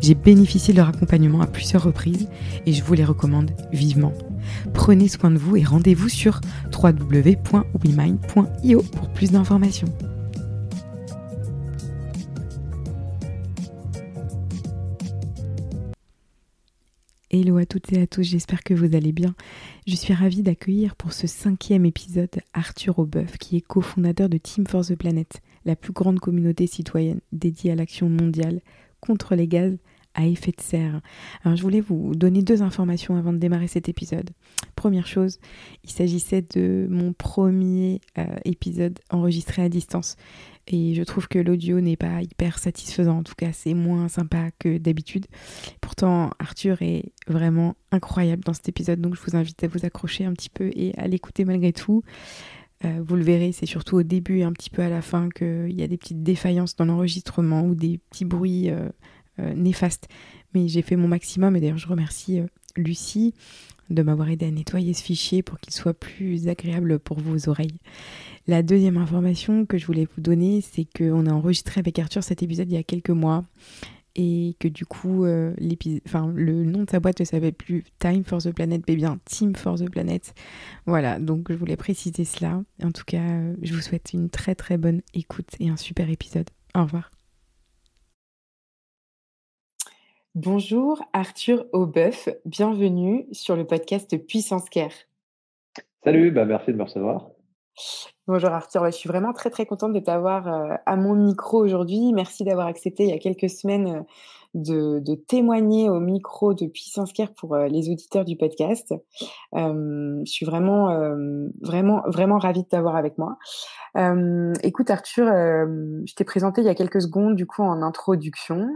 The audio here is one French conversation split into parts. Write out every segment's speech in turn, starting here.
J'ai bénéficié de leur accompagnement à plusieurs reprises et je vous les recommande vivement. Prenez soin de vous et rendez-vous sur www.wemind.io pour plus d'informations. Hello à toutes et à tous, j'espère que vous allez bien. Je suis ravie d'accueillir pour ce cinquième épisode Arthur Aubeuf, qui est cofondateur de Team for the Planet, la plus grande communauté citoyenne dédiée à l'action mondiale contre les gaz à effet de serre. Alors je voulais vous donner deux informations avant de démarrer cet épisode. Première chose, il s'agissait de mon premier euh, épisode enregistré à distance et je trouve que l'audio n'est pas hyper satisfaisant. En tout cas, c'est moins sympa que d'habitude. Pourtant, Arthur est vraiment incroyable dans cet épisode, donc je vous invite à vous accrocher un petit peu et à l'écouter malgré tout. Euh, vous le verrez, c'est surtout au début et un petit peu à la fin qu'il y a des petites défaillances dans l'enregistrement ou des petits bruits euh, euh, néfastes. Mais j'ai fait mon maximum et d'ailleurs je remercie Lucie de m'avoir aidé à nettoyer ce fichier pour qu'il soit plus agréable pour vos oreilles. La deuxième information que je voulais vous donner, c'est qu'on a enregistré avec Arthur cet épisode il y a quelques mois et que du coup, euh, enfin, le nom de sa boîte ne s'appelle plus Time for the Planet, mais bien Team for the Planet. Voilà, donc je voulais préciser cela. En tout cas, euh, je vous souhaite une très très bonne écoute et un super épisode. Au revoir. Bonjour Arthur Aubeuf, bienvenue sur le podcast Puissance Care. Salut, bah merci de me recevoir. Bonjour Arthur, je suis vraiment très très contente de t'avoir euh, à mon micro aujourd'hui. Merci d'avoir accepté il y a quelques semaines euh, de, témoigner au micro de Puissance Care pour euh, les auditeurs du podcast. je suis vraiment, vraiment, vraiment ravie de t'avoir avec moi. écoute Arthur, je t'ai présenté il y a quelques secondes du coup en introduction.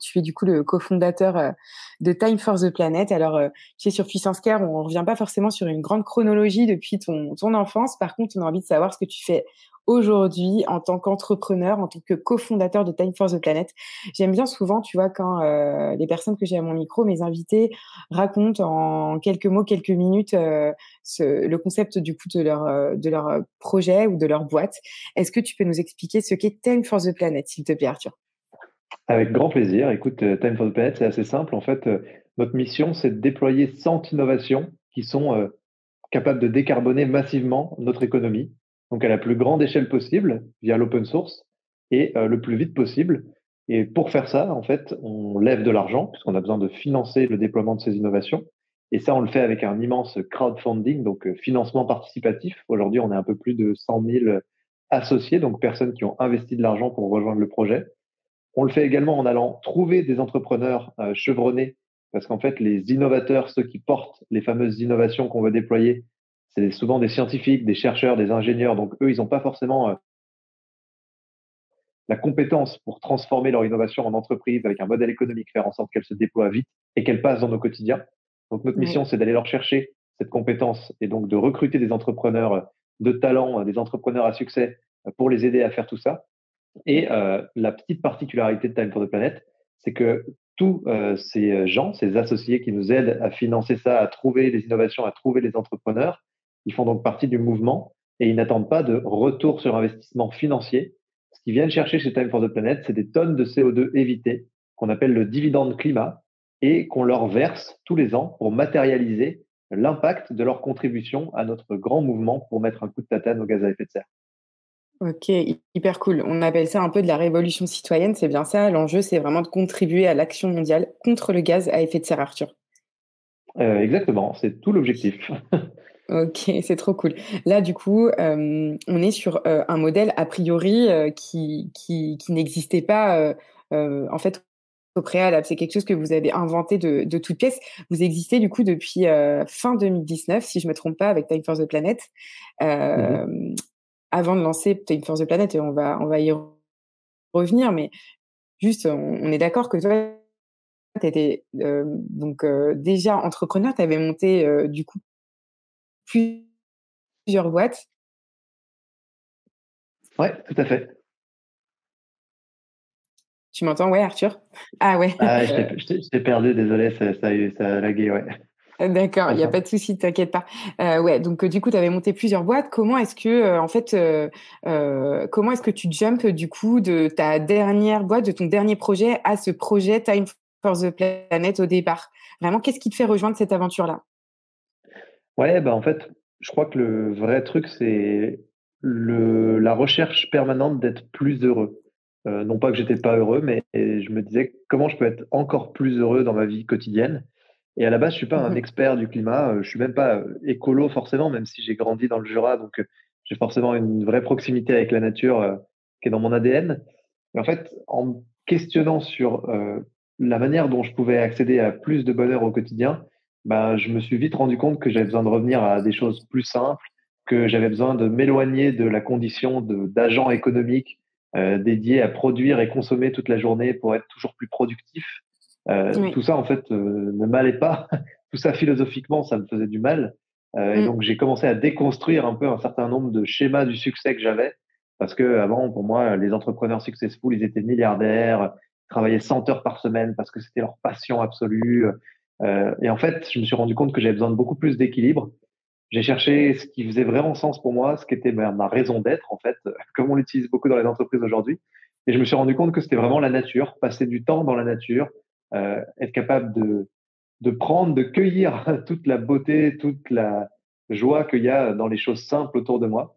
tu es du coup le cofondateur de Time for the Planet. Alors, tu es sur Puissance Care, on revient pas forcément sur une grande chronologie depuis ton, ton enfance. Par contre, on a envie de savoir ce que tu fais aujourd'hui en tant qu'entrepreneur, en tant que cofondateur de Time for the Planet. J'aime bien souvent, tu vois, quand euh, les personnes que j'ai à mon micro, mes invités, racontent en quelques mots, quelques minutes euh, le concept du coup de leur, euh, de leur projet ou de leur boîte. Est-ce que tu peux nous expliquer ce qu'est Time for the Planet, s'il te plaît, Arthur? Avec grand plaisir. Écoute, Time for the Planet, c'est assez simple. En fait, notre mission, c'est de déployer 100 innovations qui sont capables de décarboner massivement notre économie donc à la plus grande échelle possible via l'open source et euh, le plus vite possible. Et pour faire ça, en fait, on lève de l'argent puisqu'on a besoin de financer le déploiement de ces innovations. Et ça, on le fait avec un immense crowdfunding, donc euh, financement participatif. Aujourd'hui, on est un peu plus de 100 000 associés, donc personnes qui ont investi de l'argent pour rejoindre le projet. On le fait également en allant trouver des entrepreneurs euh, chevronnés, parce qu'en fait, les innovateurs, ceux qui portent les fameuses innovations qu'on veut déployer, c'est souvent des scientifiques, des chercheurs, des ingénieurs. Donc, eux, ils n'ont pas forcément euh, la compétence pour transformer leur innovation en entreprise avec un modèle économique, faire en sorte qu'elle se déploie vite et qu'elle passe dans nos quotidiens. Donc, notre mission, c'est d'aller leur chercher cette compétence et donc de recruter des entrepreneurs euh, de talent, euh, des entrepreneurs à succès pour les aider à faire tout ça. Et la petite particularité de Time for the Planet, c'est que tous ces gens, ces associés qui nous aident à financer ça, à trouver les innovations, à trouver les entrepreneurs, ils font donc partie du mouvement et ils n'attendent pas de retour sur investissement financier. Ce qu'ils viennent chercher chez Time for the Planet, c'est des tonnes de CO2 évitées qu'on appelle le dividende climat et qu'on leur verse tous les ans pour matérialiser l'impact de leur contribution à notre grand mouvement pour mettre un coup de tatane au gaz à effet de serre. Ok, hyper cool. On appelle ça un peu de la révolution citoyenne, c'est bien ça. L'enjeu, c'est vraiment de contribuer à l'action mondiale contre le gaz à effet de serre, Arthur. Euh, exactement, c'est tout l'objectif. Ok, c'est trop cool. Là, du coup, euh, on est sur euh, un modèle a priori qui, qui, qui n'existait pas en fait au préalable. C'est quelque chose que vous avez inventé de, de toute pièce. Vous existez du coup depuis fin 2019, si je me trompe pas, avec Time for the Planet. Mm-hmm avant de lancer Time for the Planet, et on va, on va y revenir, mais juste, on, est d'accord que toi, tu étais euh, donc, euh, déjà entrepreneur, tu avais monté euh, du coup plusieurs boîtes. Ouais, tout à fait. Tu m'entends, ouais, Arthur? Ah ouais. Ah, je t'ai perdu, désolé, ça, ça, ça a lagué, ouais. D'accord, il n'y a pas de souci, t'inquiète pas. Euh, ouais, donc du coup, tu avais monté plusieurs boîtes. Comment est-ce que, euh, en fait, euh, euh, comment est-ce que tu jumps du coup de ta dernière boîte, de ton dernier projet à ce projet Time for the Planet au départ? Vraiment, qu'est-ce qui te fait rejoindre cette aventure-là? Ouais, bah en fait, je crois que le vrai truc, c'est le, la recherche permanente d'être plus heureux. non pas que j'étais pas heureux, mais je me disais comment je peux être encore plus heureux dans ma vie quotidienne. Et à la base, je suis pas un mmh expert du climat. Euh, je suis même pas euh, écolo forcément, même si j'ai grandi dans le Jura, donc euh, j'ai forcément une vraie proximité avec la nature qui est dans mon ADN. Mais en fait, en questionnant sur la manière dont je pouvais accéder à plus de bonheur au quotidien, ben, je me suis vite rendu compte que j'avais besoin de revenir à des choses plus simples, que j'avais besoin de m'éloigner de la condition d'agent économique dédié à produire et consommer toute la journée pour être toujours plus productif. Euh, tout ça, en fait, euh, ne m'allait pas. tout ça, philosophiquement, ça me faisait du mal. Euh, et mm. donc, j'ai commencé à déconstruire un peu un certain nombre de schémas du succès que j'avais. Parce que avant, pour moi, les entrepreneurs successful, ils étaient milliardaires, travaillaient 100 heures par semaine parce que c'était leur passion absolue. Euh, et en fait, je me suis rendu compte que j'avais besoin de beaucoup plus d'équilibre. J'ai cherché ce qui faisait vraiment sens pour moi, ce qui était ma, raison d'être, en fait, comme on l'utilise beaucoup dans les entreprises aujourd'hui. Et je me suis rendu compte que c'était vraiment la nature, passer du temps dans la nature, euh, être capable de, de prendre, de cueillir toute la beauté, toute la joie qu'il y a dans les choses simples autour de moi.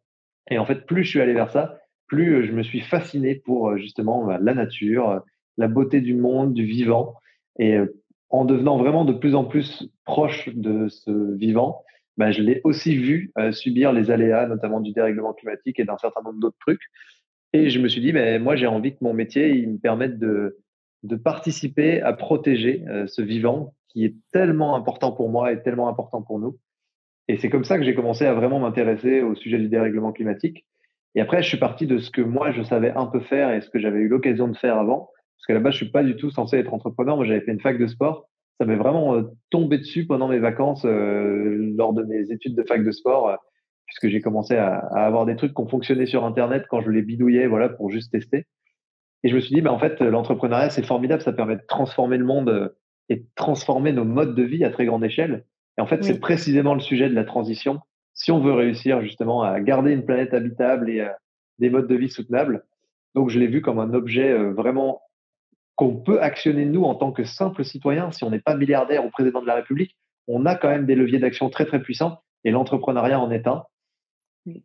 Et en fait, plus je suis allé vers ça, plus je me suis fasciné pour euh, justement la nature, la beauté du monde, du vivant. Et en devenant vraiment de plus en plus proche de ce vivant, bah, je l'ai aussi vu subir les aléas, notamment du dérèglement climatique et d'un certain nombre d'autres trucs. Et je me suis dit, mais moi, j'ai envie que mon métier, il me permette de, de participer à protéger euh, ce vivant qui est tellement important pour moi et tellement important pour nous. Et c'est comme ça que j'ai commencé à vraiment m'intéresser au sujet du dérèglement climatique. Et après, je suis parti de ce que moi, je savais un peu faire et ce que j'avais eu l'occasion de faire avant. Parce qu'à la base, je suis pas du tout censé être entrepreneur. Moi, j'avais fait une fac de sport. Ça m'est vraiment euh, tombé dessus pendant mes vacances, euh, lors de mes études de fac de sport, puisque j'ai commencé à, à, avoir des trucs qui ont fonctionné sur Internet quand je les bidouillais, voilà, pour juste tester. Et je me suis dit, bah, en fait, l'entrepreneuriat, c'est formidable, ça permet de transformer le monde euh, et de transformer nos modes de vie à très grande échelle. Et en fait, c'est précisément le sujet de la transition. Si on veut réussir justement à garder une planète habitable et euh, des modes de vie soutenables, donc je l'ai vu comme un objet euh, vraiment qu'on peut actionner nous en tant que simples citoyens. Si on n'est pas milliardaire ou président de la République, on a quand même des leviers d'action très très puissants et l'entrepreneuriat en est un.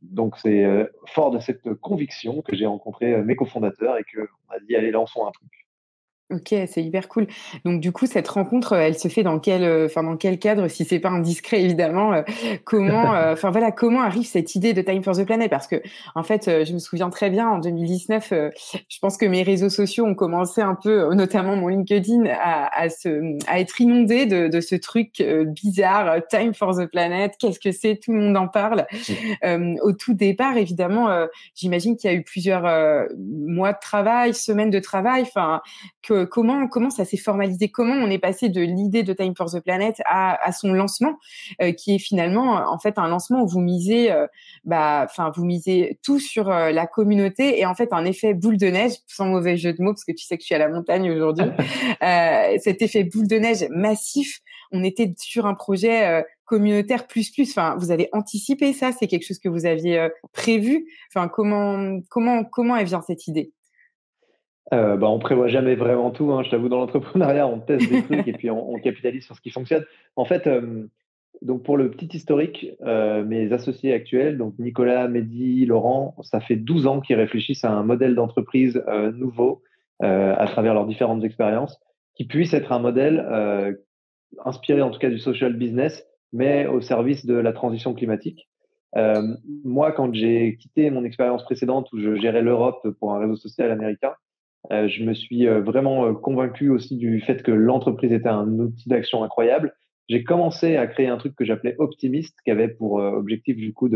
Donc c'est euh, fort de cette conviction que j'ai rencontré euh, mes cofondateurs et qu'on a dit allez lançons un truc. Ok, c'est hyper cool. Donc du coup, cette rencontre, elle se fait dans quel, euh, enfin dans quel cadre, si c'est pas indiscret évidemment. Euh, comment, euh, enfin voilà, comment arrive cette idée de Time for the Planet? Parce que en fait, je me souviens très bien en 2019, je pense que mes réseaux sociaux ont commencé un peu, notamment mon LinkedIn, à, à, se, à être inondé de, de ce truc bizarre, Time for the Planet. Qu'est-ce que c'est? Tout le monde en parle. au tout départ, évidemment, j'imagine qu'il y a eu plusieurs mois de travail, semaines de travail, enfin que comment comment ça s'est formalisé, comment on est passé de l'idée de Time for the Planet à, son lancement, euh, qui est finalement en fait un lancement où vous misez, euh, bah, enfin vous misez tout sur euh, la communauté et en fait un effet boule de neige, sans mauvais jeu de mots parce que tu sais que je suis à la montagne aujourd'hui, cet effet boule de neige massif. On était sur un projet communautaire plus plus. Enfin, vous avez anticipé ça C'est quelque chose que vous aviez prévu Enfin, comment comment comment elle vient cette idée? Euh, bah, on prévoit jamais vraiment tout. Hein. Je t'avoue, dans l'entrepreneuriat, on teste des trucs et puis on, capitalise sur ce qui fonctionne. En fait, euh, Donc pour le petit historique, euh, mes associés actuels, donc Nicolas, Mehdi, Laurent, ça fait 12 ans qu'ils réfléchissent à un modèle d'entreprise euh, nouveau à travers leurs différentes expériences, qui puisse être un modèle inspiré en tout cas du social business, mais au service de la transition climatique. moi, quand j'ai quitté mon expérience précédente où je gérais l'Europe pour un réseau social américain, je me suis vraiment convaincu aussi du fait que l'entreprise était un outil d'action incroyable. J'ai commencé à créer un truc que j'appelais optimiste, qui avait pour euh, objectif du coup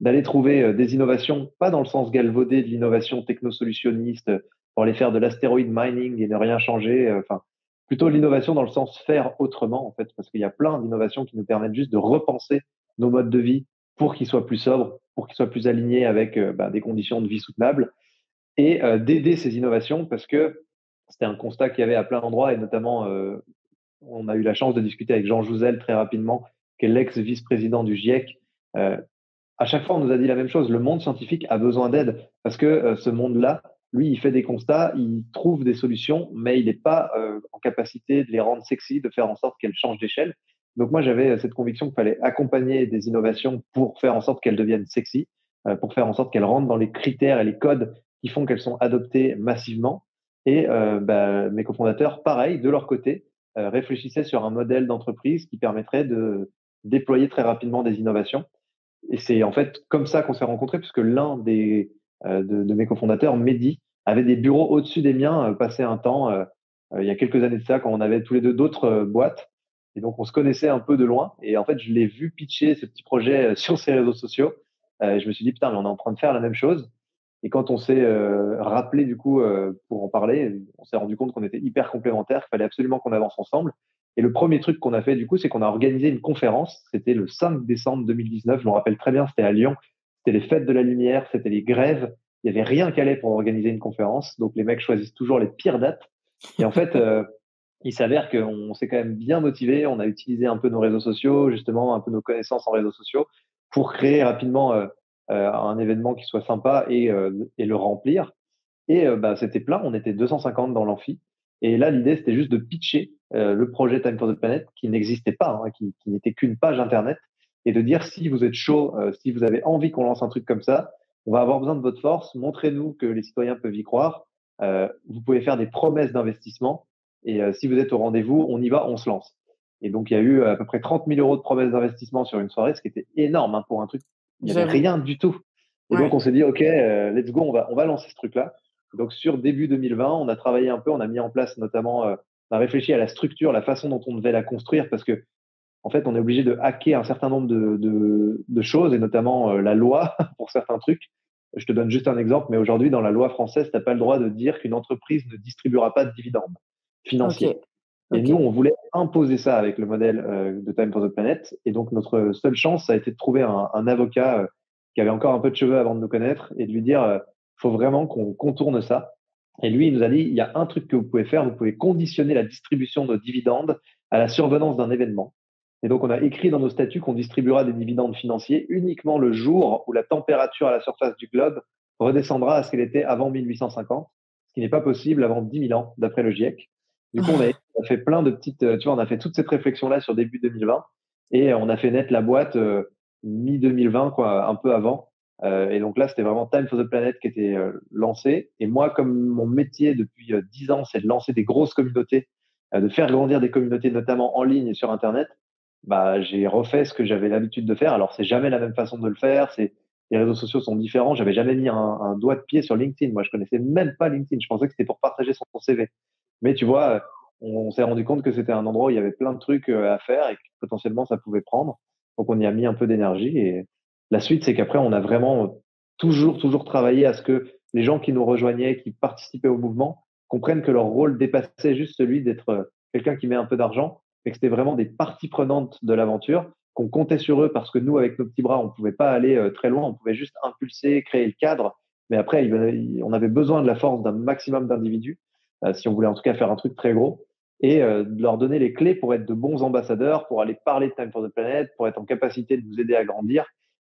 d'aller trouver euh, des innovations, pas dans le sens galvaudé de l'innovation technosolutionniste, pour aller faire de l'astéroïde mining et ne rien changer, euh, enfin plutôt l'innovation dans le sens faire autrement en fait, parce qu'il y a plein d'innovations qui nous permettent juste de repenser nos modes de vie pour qu'ils soient plus sobres, pour qu'ils soient plus alignés avec bah, des conditions de vie soutenables, et d'aider ces innovations parce que c'était un constat qu'il y avait à plein d'endroits et notamment on a eu la chance de discuter avec Jean Jouzel très rapidement, qui est l'ex-vice-président du GIEC. Euh, à chaque fois, on nous a dit la même chose. Le monde scientifique a besoin d'aide parce que euh, ce monde-là, lui, il fait des constats, il trouve des solutions, mais il n'est pas euh, en capacité de les rendre sexy, de faire en sorte qu'elles changent d'échelle. Donc moi, j'avais cette conviction qu'il fallait accompagner des innovations pour faire en sorte qu'elles deviennent sexy, pour faire en sorte qu'elles rentrent dans les critères et les codes qui font qu'elles sont adoptées massivement. Et bah, mes cofondateurs, pareil, de leur côté, euh, réfléchissait sur un modèle d'entreprise qui permettrait de déployer très rapidement des innovations. Et c'est en fait comme ça qu'on s'est rencontrés, puisque l'un des euh, de, mes cofondateurs, Mehdi, avait des bureaux au-dessus des miens, euh, passé un temps il y a quelques années de ça, quand on avait tous les deux d'autres boîtes. Et donc, on se connaissait un peu de loin. Et en fait, je l'ai vu pitcher ce petit projet sur ses réseaux sociaux. je me suis dit, putain, mais on est en train de faire la même chose. Et quand on s'est euh, rappelé du coup euh, pour en parler, on s'est rendu compte qu'on était hyper complémentaires, qu'il fallait absolument qu'on avance ensemble. Et le premier truc qu'on a fait du coup, c'est qu'on a organisé une conférence. C'était le 5 décembre 2019. Je me rappelle très bien, c'était à Lyon. C'était les fêtes de la lumière, c'était les grèves. Il n'y avait rien qu'à aller pour organiser une conférence. Donc les mecs choisissent toujours les pires dates. Et en fait, euh, il s'avère qu'on s'est quand même bien motivé. On a utilisé un peu nos réseaux sociaux, justement, un peu nos connaissances en réseaux sociaux pour créer rapidement euh, un événement qui soit sympa et, euh, le remplir. Et euh, bah, c'était plein, on était 250 dans l'amphi. Et là, l'idée, c'était juste de pitcher le projet Time for the Planet, qui n'existait pas, hein, qui, n'était qu'une page Internet, et de dire si vous êtes chaud, si vous avez envie qu'on lance un truc comme ça, on va avoir besoin de votre force, montrez-nous que les citoyens peuvent y croire, euh, vous pouvez faire des promesses d'investissement, et si vous êtes au rendez-vous, on y va, on se lance. Et donc, il y a eu à peu près 30 000 euros de promesses d'investissement sur une soirée, ce qui était énorme hein, pour un truc il n'y avait rien du tout. Et donc, on s'est dit, OK, euh, let's go, on va, on va lancer ce truc-là. Donc, sur début 2020, on a travaillé un peu, on a mis en place notamment, euh, on a réfléchi à la structure, la façon dont on devait la construire, parce que, en fait, on est obligé de hacker un certain nombre de, de, de choses, et notamment euh, la loi pour certains trucs. Je te donne juste un exemple, mais aujourd'hui, dans la loi française, tu n'as pas le droit de dire qu'une entreprise ne distribuera pas de dividendes financiers. Et nous, on voulait imposer ça avec le modèle euh, de Time for the Planet. Et donc, notre seule chance, ça a été de trouver un, un avocat euh, qui avait encore un peu de cheveux avant de nous connaître et de lui dire, euh, faut vraiment qu'on contourne ça. Et lui, il nous a dit, il y a un truc que vous pouvez faire, vous pouvez conditionner la distribution de dividendes à la survenance d'un événement. Et donc, on a écrit dans nos statuts qu'on distribuera des dividendes financiers uniquement le jour où la température à la surface du globe redescendra à ce qu'elle était avant 1850, ce qui n'est pas possible avant 10 000 ans, d'après le GIEC. Du coup, on a, fait plein de petites, euh, tu vois, on a fait toute cette réflexion-là sur début 2020 et on a fait naître la boîte euh, mi-2020, quoi, un peu avant. Euh, et donc là, c'était vraiment Time for the Planet qui était lancé. Et moi, comme mon métier depuis dix ans, c'est de lancer des grosses communautés, de faire grandir des communautés, notamment en ligne et sur Internet, bah, j'ai refait ce que j'avais l'habitude de faire. Alors, c'est jamais la même façon de le faire. C'est les réseaux sociaux sont différents. J'avais jamais mis un, un, doigt de pied sur LinkedIn. Moi, je connaissais même pas LinkedIn. Je pensais que c'était pour partager son CV. Mais tu vois, on, s'est rendu compte que c'était un endroit où il y avait plein de trucs euh, à faire et que potentiellement ça pouvait prendre. Donc on y a mis un peu d'énergie et la suite, c'est qu'après, on a vraiment toujours, toujours travaillé à ce que les gens qui nous rejoignaient, qui participaient au mouvement, comprennent que leur rôle dépassait juste celui d'être euh, quelqu'un qui met un peu d'argent, mais que c'était vraiment des parties prenantes de l'aventure, qu'on comptait sur eux parce que nous, avec nos petits bras, on ne pouvait pas aller euh, très loin, on pouvait juste impulser, créer le cadre, mais après, on avait besoin de la force d'un maximum d'individus euh, si on voulait en tout cas faire un truc très gros, et euh, de leur donner les clés pour être de bons ambassadeurs, pour aller parler de Time for the Planet, pour être en capacité de nous aider à grandir.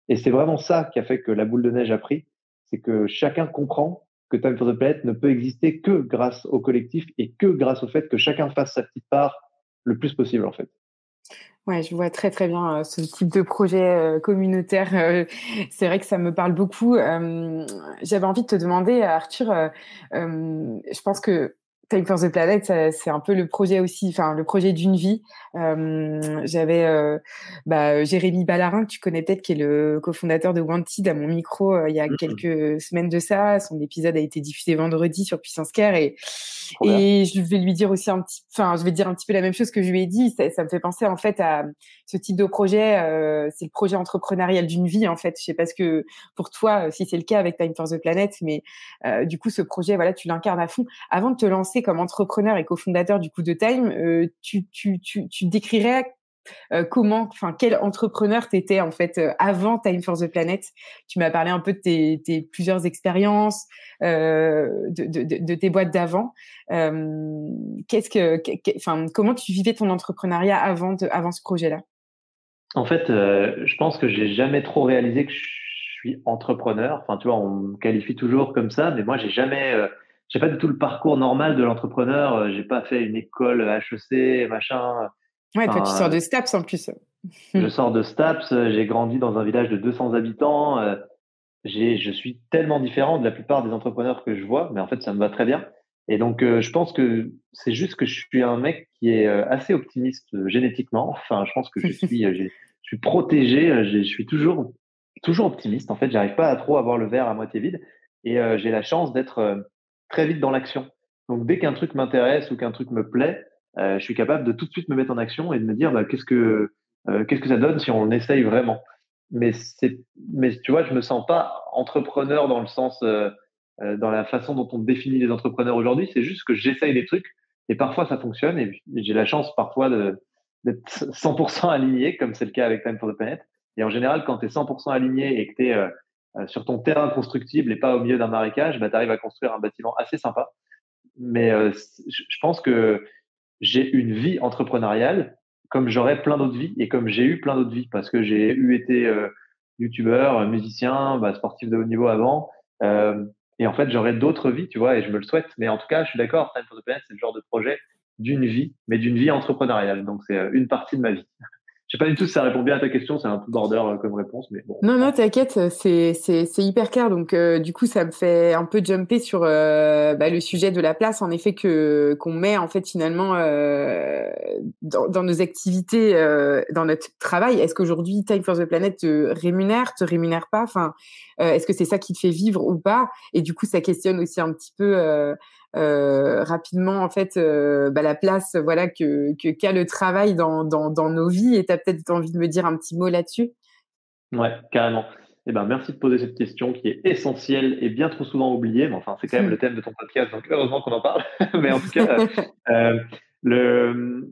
Et c'est vraiment ça qui a fait que la boule de neige a pris, c'est que chacun comprend que Time for the Planet ne peut exister que grâce au collectif et que grâce au fait que chacun fasse sa petite part le plus possible en fait. Ouais, je vois très très bien ce type de projet communautaire. c'est vrai que ça me parle beaucoup. J'avais envie de te demander, Arthur, je pense que Time for the Planet, c'est un peu le projet aussi, enfin le projet d'une vie. Euh, J'avais euh, bah, Jérémy Ballarin, que tu connais peut-être, qui est le cofondateur de Wanted, à mon micro euh, il y a quelques semaines de ça. Son épisode a été diffusé vendredi sur Puissance Care et, et je vais lui dire aussi un petit, enfin je vais dire un petit peu la même chose que je lui ai dit. Ça, ça me fait penser en fait à ce type de projet. C'est le projet entrepreneurial d'une vie en fait. Je sais pas ce que pour toi, si c'est le cas avec Time for the Planet, mais du coup ce projet, voilà, tu l'incarnes à fond. Avant de te lancer comme entrepreneur et cofondateur du coup de Time, euh, tu, décrirais euh, comment, enfin, quel entrepreneur tu étais en fait euh, avant Time for the Planet? Tu m'as parlé un peu de tes, plusieurs expériences, de, tes boîtes d'avant. Qu'est-ce que, enfin, comment tu vivais ton entrepreneuriat avant, avant ce projet-là? En fait, je pense que j'ai jamais trop réalisé que je suis entrepreneur. Enfin, tu vois, on me qualifie toujours comme ça, mais moi, j'ai jamais j'ai pas du tout le parcours normal de l'entrepreneur. Euh, j'ai pas fait une école HEC, machin. Ouais, toi, tu sors de Staps en plus. je sors de Staps. Euh, j'ai grandi dans un village de 200 habitants. Euh, j'ai, je suis tellement différent de la plupart des entrepreneurs que je vois, mais en fait, ça me va très bien. Et donc, je pense que c'est juste que je suis un mec qui est assez optimiste génétiquement. Enfin, je pense que je suis, je suis protégé. Je suis toujours, toujours optimiste. En fait, j'arrive pas à trop avoir le verre à moitié vide. Et j'ai la chance d'être très vite dans l'action. Donc dès qu'un truc m'intéresse ou qu'un truc me plaît, euh, je suis capable de tout de suite me mettre en action et de me dire bah, qu'est-ce que euh, qu'est-ce que ça donne si on essaye vraiment. Mais c'est mais tu vois, je me sens pas entrepreneur dans le sens euh, dans la façon dont on définit les entrepreneurs aujourd'hui. C'est juste que j'essaye des trucs et parfois ça fonctionne et j'ai la chance parfois de d'être 100% aligné comme c'est le cas avec Time for the Planet. Et en général, quand tu es 100% aligné et que tu es sur ton terrain constructible et pas au milieu d'un marécage, bah, tu arrives à construire un bâtiment assez sympa. Mais euh, je pense que j'ai une vie entrepreneuriale comme j'aurais plein d'autres vies et comme j'ai eu plein d'autres vies parce que j'ai eu été euh, youtubeur, musicien, bah, sportif de haut niveau avant. Euh, et en fait, j'aurais d'autres vies, tu vois, et je me le souhaite. Mais en tout cas, je suis d'accord, Time for Planet, c'est le genre de projet d'une vie, mais d'une vie entrepreneuriale. Donc, c'est une partie de ma vie. Je sais pas du tout si ça répond bien à ta question, c'est un peu border euh, comme réponse, mais bon. Non, non, t'inquiète, c'est, c'est, c'est hyper clair. Donc, euh, du coup, ça me fait un peu jumper sur euh, bah, le sujet de la place, en effet, que qu'on met en fait finalement dans, dans, nos activités, dans notre travail. Est-ce qu'aujourd'hui, Time for the Planet te rémunère, te rémunère pas? Enfin, est-ce que c'est ça qui te fait vivre ou pas? Et du coup, ça questionne aussi un petit peu euh, rapidement en fait euh, bah, la place voilà que qu'a le travail dans, dans, dans nos vies et tu as peut-être envie de me dire un petit mot là-dessus? Ouais, carrément. Eh ben, merci de poser cette question qui est essentielle et bien trop souvent oubliée. Mais enfin, c'est quand même le thème de ton podcast, donc heureusement qu'on en parle. mais en tout cas, euh, le,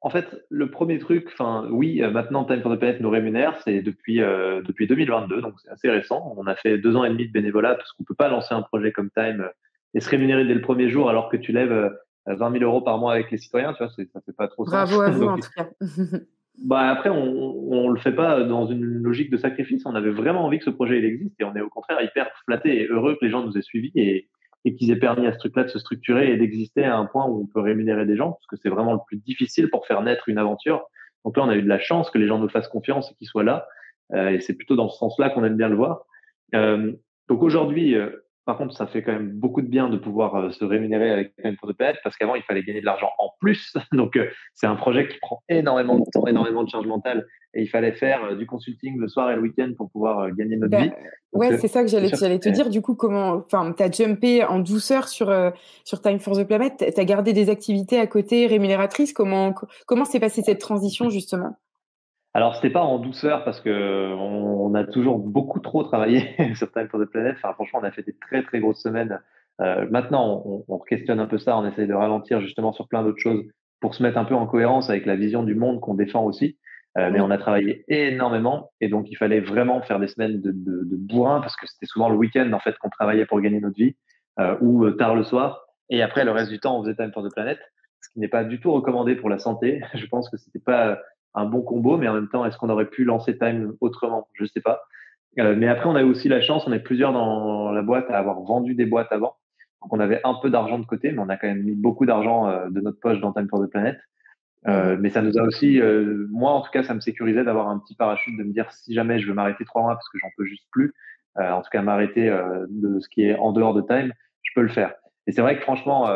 en fait, le premier truc, enfin, oui, maintenant Time for the Planet nous rémunère, c'est depuis depuis 2022, donc c'est assez récent. On a fait deux ans et demi de bénévolat parce qu'on peut pas lancer un projet comme Time et se rémunérer dès le premier jour alors que tu lèves 20 euh, 000 euros par mois avec les citoyens, tu vois, ça fait pas trop sens. Bravo à vous en tout cas. bah après, on, on le fait pas dans une logique de sacrifice. On avait vraiment envie que ce projet il existe et on est au contraire hyper flatté et heureux que les gens nous aient suivis et, et qu'ils aient permis à ce truc-là de se structurer et d'exister à un point où on peut rémunérer des gens parce que c'est vraiment le plus difficile pour faire naître une aventure. Donc là, on a eu de la chance que les gens nous fassent confiance et qu'ils soient là. Euh, et c'est plutôt dans ce sens-là qu'on aime bien le voir. Euh, donc aujourd'hui, euh, par contre, ça fait quand même beaucoup de bien de pouvoir euh, se rémunérer avec Time for the Planet parce qu'avant, il fallait gagner de l'argent en plus. Donc, euh, c'est un projet qui prend énormément de temps, énormément de charge mentale et il fallait faire euh, du consulting le soir et le week-end pour pouvoir gagner notre bah, vie. ouais, c'est ça que j'allais te dire. Du coup, comment, enfin, tu as jumpé en douceur sur, sur Time for the Planet. Tu as gardé des activités à côté rémunératrices. Comment, comment s'est passée cette transition justement? Alors, c'était pas en douceur parce que on, a toujours beaucoup trop travaillé sur Time for the Planet. Enfin, franchement, on a fait des très très grosses semaines. Euh, maintenant, on, on, questionne un peu ça. On essaye de ralentir justement sur plein d'autres choses pour se mettre un peu en cohérence avec la vision du monde qu'on défend aussi. Euh, mais on a travaillé énormément et donc il fallait vraiment faire des semaines de, de, de bourrin parce que c'était souvent le week-end en fait qu'on travaillait pour gagner notre vie euh, ou euh, tard le soir. Et après, le reste du temps, on faisait Time for the Planet, ce qui n'est pas du tout recommandé pour la santé. Je pense que c'était pas un bon combo, mais en même temps, est-ce qu'on aurait pu lancer Time autrement? Je sais pas. Euh, mais après, on a eu aussi la chance, on est plusieurs dans la boîte à avoir vendu des boîtes avant. Donc, on avait un peu d'argent de côté, mais on a quand même mis beaucoup d'argent euh, de notre poche dans Time for the Planet. Euh, mais ça nous a aussi, moi en tout cas, ça me sécurisait d'avoir un petit parachute, de me dire si jamais je veux m'arrêter trois mois parce que j'en peux juste plus, en tout cas m'arrêter de ce qui est en dehors de time, je peux le faire. Et c'est vrai que franchement,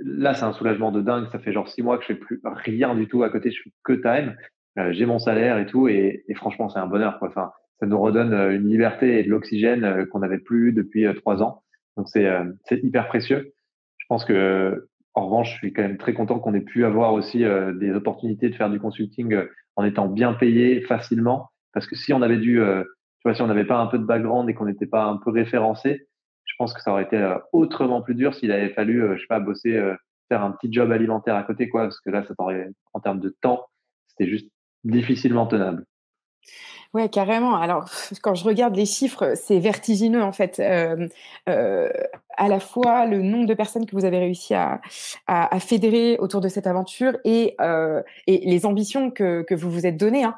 là c'est un soulagement de dingue. Ça fait genre six mois que je fais plus rien du tout à côté, je fais que time. J'ai mon salaire et tout, et, et franchement c'est un bonheur. Quoi. Enfin, ça nous redonne une liberté et de l'oxygène qu'on n'avait plus depuis trois ans. Donc c'est hyper précieux. Je pense que en revanche, je suis quand même très content qu'on ait pu avoir aussi euh, des opportunités de faire du consulting euh, en étant bien payé facilement. Parce que si on avait dû, euh, tu vois, si on n'avait pas un peu de background et qu'on n'était pas un peu référencé, pense que ça aurait été autrement plus dur s'il avait fallu, je sais pas, bosser, faire un petit job alimentaire à côté, quoi. Parce que là, ça en termes de temps, c'était juste difficilement tenable. Ouais, carrément. Alors, quand je regarde les chiffres, c'est vertigineux en fait. Euh, euh, à la fois le nombre de personnes que vous avez réussi à, à, fédérer autour de cette aventure et, euh, et les ambitions que, que vous vous êtes données. Hein.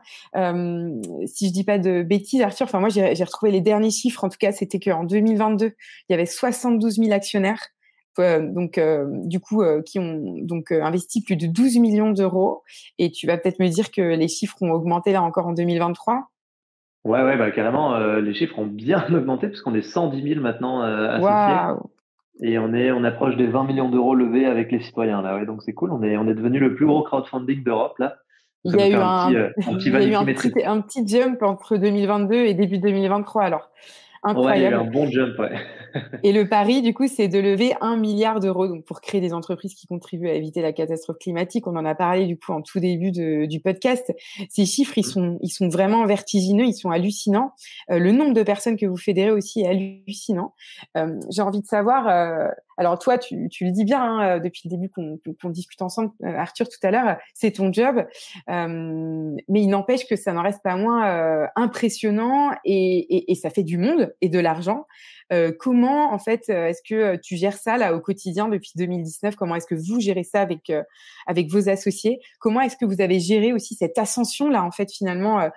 Si je dis pas de bêtises, Arthur, enfin moi j'ai retrouvé les derniers chiffres. En tout cas, c'était qu'en 2022, il y avait 72 000 actionnaires. Euh, donc euh, du coup qui ont donc investi plus de 12 millions d'euros et tu vas peut-être me dire que les chiffres ont augmenté là encore en 2023 Ouais, ouais, bah, carrément, euh, les chiffres ont bien augmenté puisqu'on est 110 000 maintenant euh, associés. Et on est, on approche des 20 millions d'euros levés avec les citoyens là. Ouais, donc c'est cool. On est, on est devenu le plus gros crowdfunding d'Europe là. Il y a eu un, euh, un, petit, il y a eu un petit, un petit jump entre 2022 et début 2023 alors. Incroyable. Ouais, il y a eu un bon jump, ouais. et le pari, du coup, c'est de lever un milliard d'euros donc pour créer des entreprises qui contribuent à éviter la catastrophe climatique. On en a parlé du coup en tout début de, du podcast. Ces chiffres, ils sont, ils sont vraiment vertigineux, ils sont hallucinants. Euh, le nombre de personnes que vous fédérez aussi est hallucinant. Euh, J'ai envie de savoir. Euh, alors toi, tu, tu, le dis bien hein, depuis le début qu'on discute ensemble, euh, Arthur, tout à l'heure, c'est ton job, euh, mais il n'empêche que ça n'en reste pas moins euh, impressionnant et, et, et, ça fait du monde et de l'argent. Euh, comment en fait est-ce que tu gères ça là au quotidien depuis 2019 Comment est-ce que vous gérez ça avec avec vos associés? Comment est-ce que vous avez géré aussi cette ascension là en fait finalement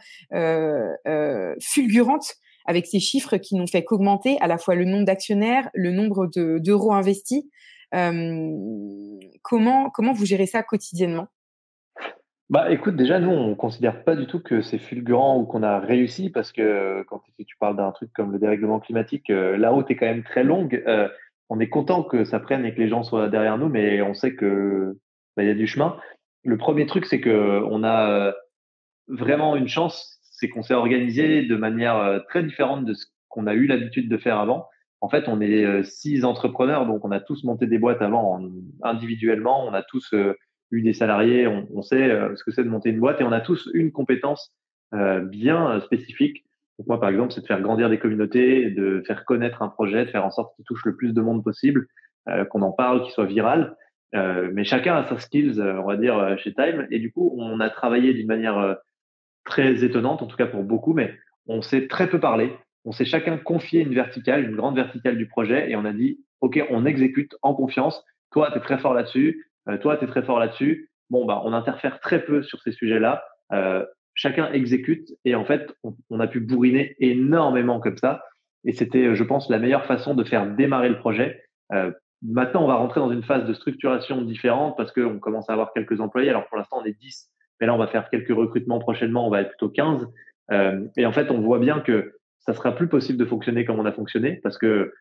fulgurante avec ces chiffres qui n'ont fait qu'augmenter à la fois le nombre d'actionnaires, le nombre d'euros investis? Euh, comment, comment vous gérez ça quotidiennement? Bah, écoute, déjà, nous, on considère pas du tout que c'est fulgurant ou qu'on a réussi parce que quand tu parles d'un truc comme le dérèglement climatique, euh, la route est quand même très longue. Euh, on est content que ça prenne et que les gens soient derrière nous, mais on sait que bah, y a du chemin. Le premier truc, c'est que on a vraiment une chance, c'est qu'on s'est organisé de manière euh, très différente de ce qu'on a eu l'habitude de faire avant. En fait, on est euh, six entrepreneurs, donc on a tous monté des boîtes avant individuellement, on a tous euh, eu des salariés, on, sait ce que c'est de monter une boîte et on a tous une compétence bien spécifique. Donc moi, par exemple, c'est de faire grandir des communautés, de faire connaître un projet, de faire en sorte qu'il touche le plus de monde possible, qu'on en parle, qu'il soit viral. mais chacun a sa skills, on va dire, chez Time. Et du coup, on a travaillé d'une manière très étonnante, en tout cas pour beaucoup, mais on s'est très peu parlé. On s'est chacun confié une verticale, une grande verticale du projet, et on a dit, OK, on exécute en confiance. Toi, tu es très fort là-dessus. Euh, toi, tu es très fort là-dessus. Bon, bah, on interfère très peu sur ces sujets-là. Euh, chacun exécute, et en fait, on, a pu bourriner énormément comme ça. Et c'était, je pense, la meilleure façon de faire démarrer le projet. Euh, maintenant, on va rentrer dans une phase de structuration différente parce qu'on commence à avoir quelques employés. Alors, pour l'instant, on est 10 mais là, on va faire quelques recrutements prochainement, on va être plutôt 15. Euh, et en fait, on voit bien que ça sera plus possible de fonctionner comme on a fonctionné parce que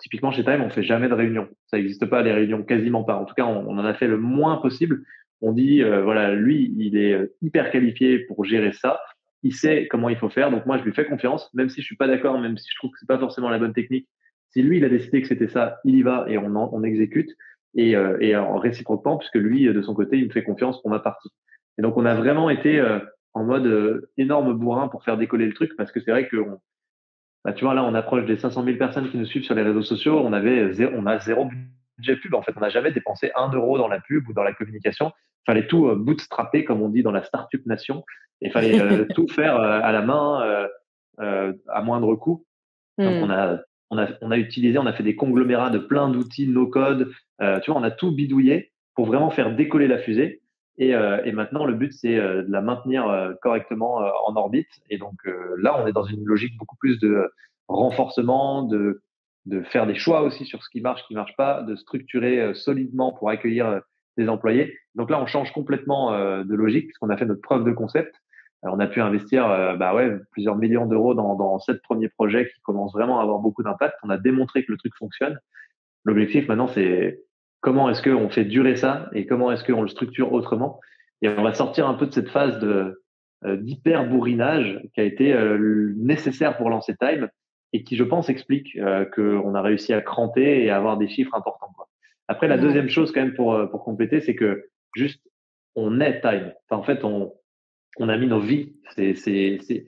typiquement chez Time, on fait jamais de réunion. Ça n'existe pas, les réunions, quasiment pas. En tout cas, on, en a fait le moins possible. On dit, euh, voilà, lui, il est euh, hyper qualifié pour gérer ça. Il sait comment il faut faire. Donc moi, je lui fais confiance, même si je suis pas d'accord, même si je trouve que c'est pas forcément la bonne technique. Si lui, il a décidé que c'était ça, il y va et on, on exécute. Et, euh, et en réciproquement, puisque lui, de son côté, il me fait confiance pour ma partie. Et donc, on a vraiment été euh, en mode euh, énorme bourrin pour faire décoller le truc parce que c'est vrai que, bah, tu vois, là, on approche des 500 000 personnes qui nous suivent sur les réseaux sociaux. On avait zéro, on a zéro budget pub. En fait, on n'a jamais dépensé un euro dans la pub ou dans la communication. Il fallait tout euh, bootstrapper, comme on dit dans la startup nation. Il fallait tout faire à la main, à moindre coût. Donc, hmm. on a, on a, on a utilisé, on a fait des conglomérats de plein d'outils, no code. tu vois, on a tout bidouillé pour vraiment faire décoller la fusée. Et, euh, et, maintenant, le but, c'est euh, de la maintenir euh, correctement en orbite. Et donc là, on est dans une logique beaucoup plus de renforcement, de, de faire des choix aussi sur ce qui marche, ce qui marche pas, de structurer solidement pour accueillir des employés. Donc là, on change complètement de logique puisqu'on a fait notre preuve de concept. on a pu investir bah ouais, plusieurs millions d'euros dans, dans sept premiers projets qui commencent vraiment à avoir beaucoup d'impact. On a démontré que le truc fonctionne. L'objectif maintenant, c'est comment est-ce qu'on fait durer ça et comment est-ce qu'on le structure autrement. Et on va sortir un peu de cette phase de euh, d'hyper bourrinage qui a été euh, nécessaire pour lancer Time et qui, je pense, explique euh, qu'on a réussi à cranter et à avoir des chiffres importants. Quoi. Après, la deuxième chose quand même pour pour compléter, c'est que juste on est Time. Enfin, en fait, on on a mis nos vies. C'est c'est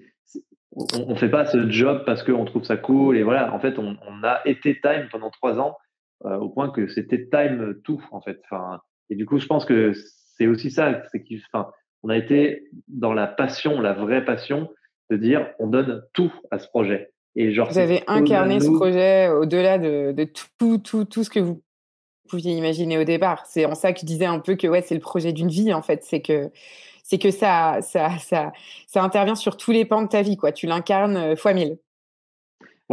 on, on fait pas ce job parce qu'on trouve ça cool et voilà. En fait, on, on a été Time pendant trois ans au point que c'était time tout en fait. Enfin, et du coup, je pense que c'est aussi ça, c'est qu'on enfin, on a été dans la passion, la vraie passion, de dire on donne tout à ce projet. Et genre, vous avez incarné ce projet au-delà de, de, tout, tout, tout ce que vous pouviez imaginer au départ. C'est en ça que je disais un peu que ouais, c'est le projet d'une vie en fait. C'est que c'est que ça, ça, ça, ça intervient sur tous les pans de ta vie, quoi. Tu l'incarnes euh, fois mille.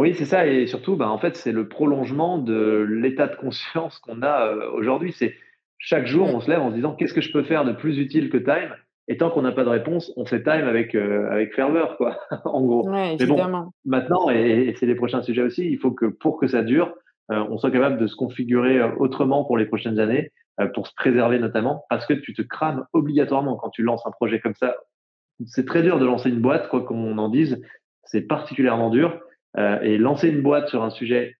Oui, c'est ça. Et surtout, bah, en fait, c'est le prolongement de l'état de conscience qu'on a euh, aujourd'hui. C'est chaque jour, on se lève en se disant qu'est-ce que je peux faire de plus utile que Time? Et tant qu'on n'a pas de réponse, on fait Time avec, euh, avec ferveur, quoi, en gros. Ouais, Mais bon, maintenant, et, c'est les prochains sujets aussi, il faut que pour que ça dure, euh, on soit capable de se configurer autrement pour les prochaines années, pour se préserver notamment, parce que tu te crames obligatoirement quand tu lances un projet comme ça. C'est très dur de lancer une boîte, quoi qu'on en dise. C'est particulièrement dur. Euh, et lancer une boîte sur un sujet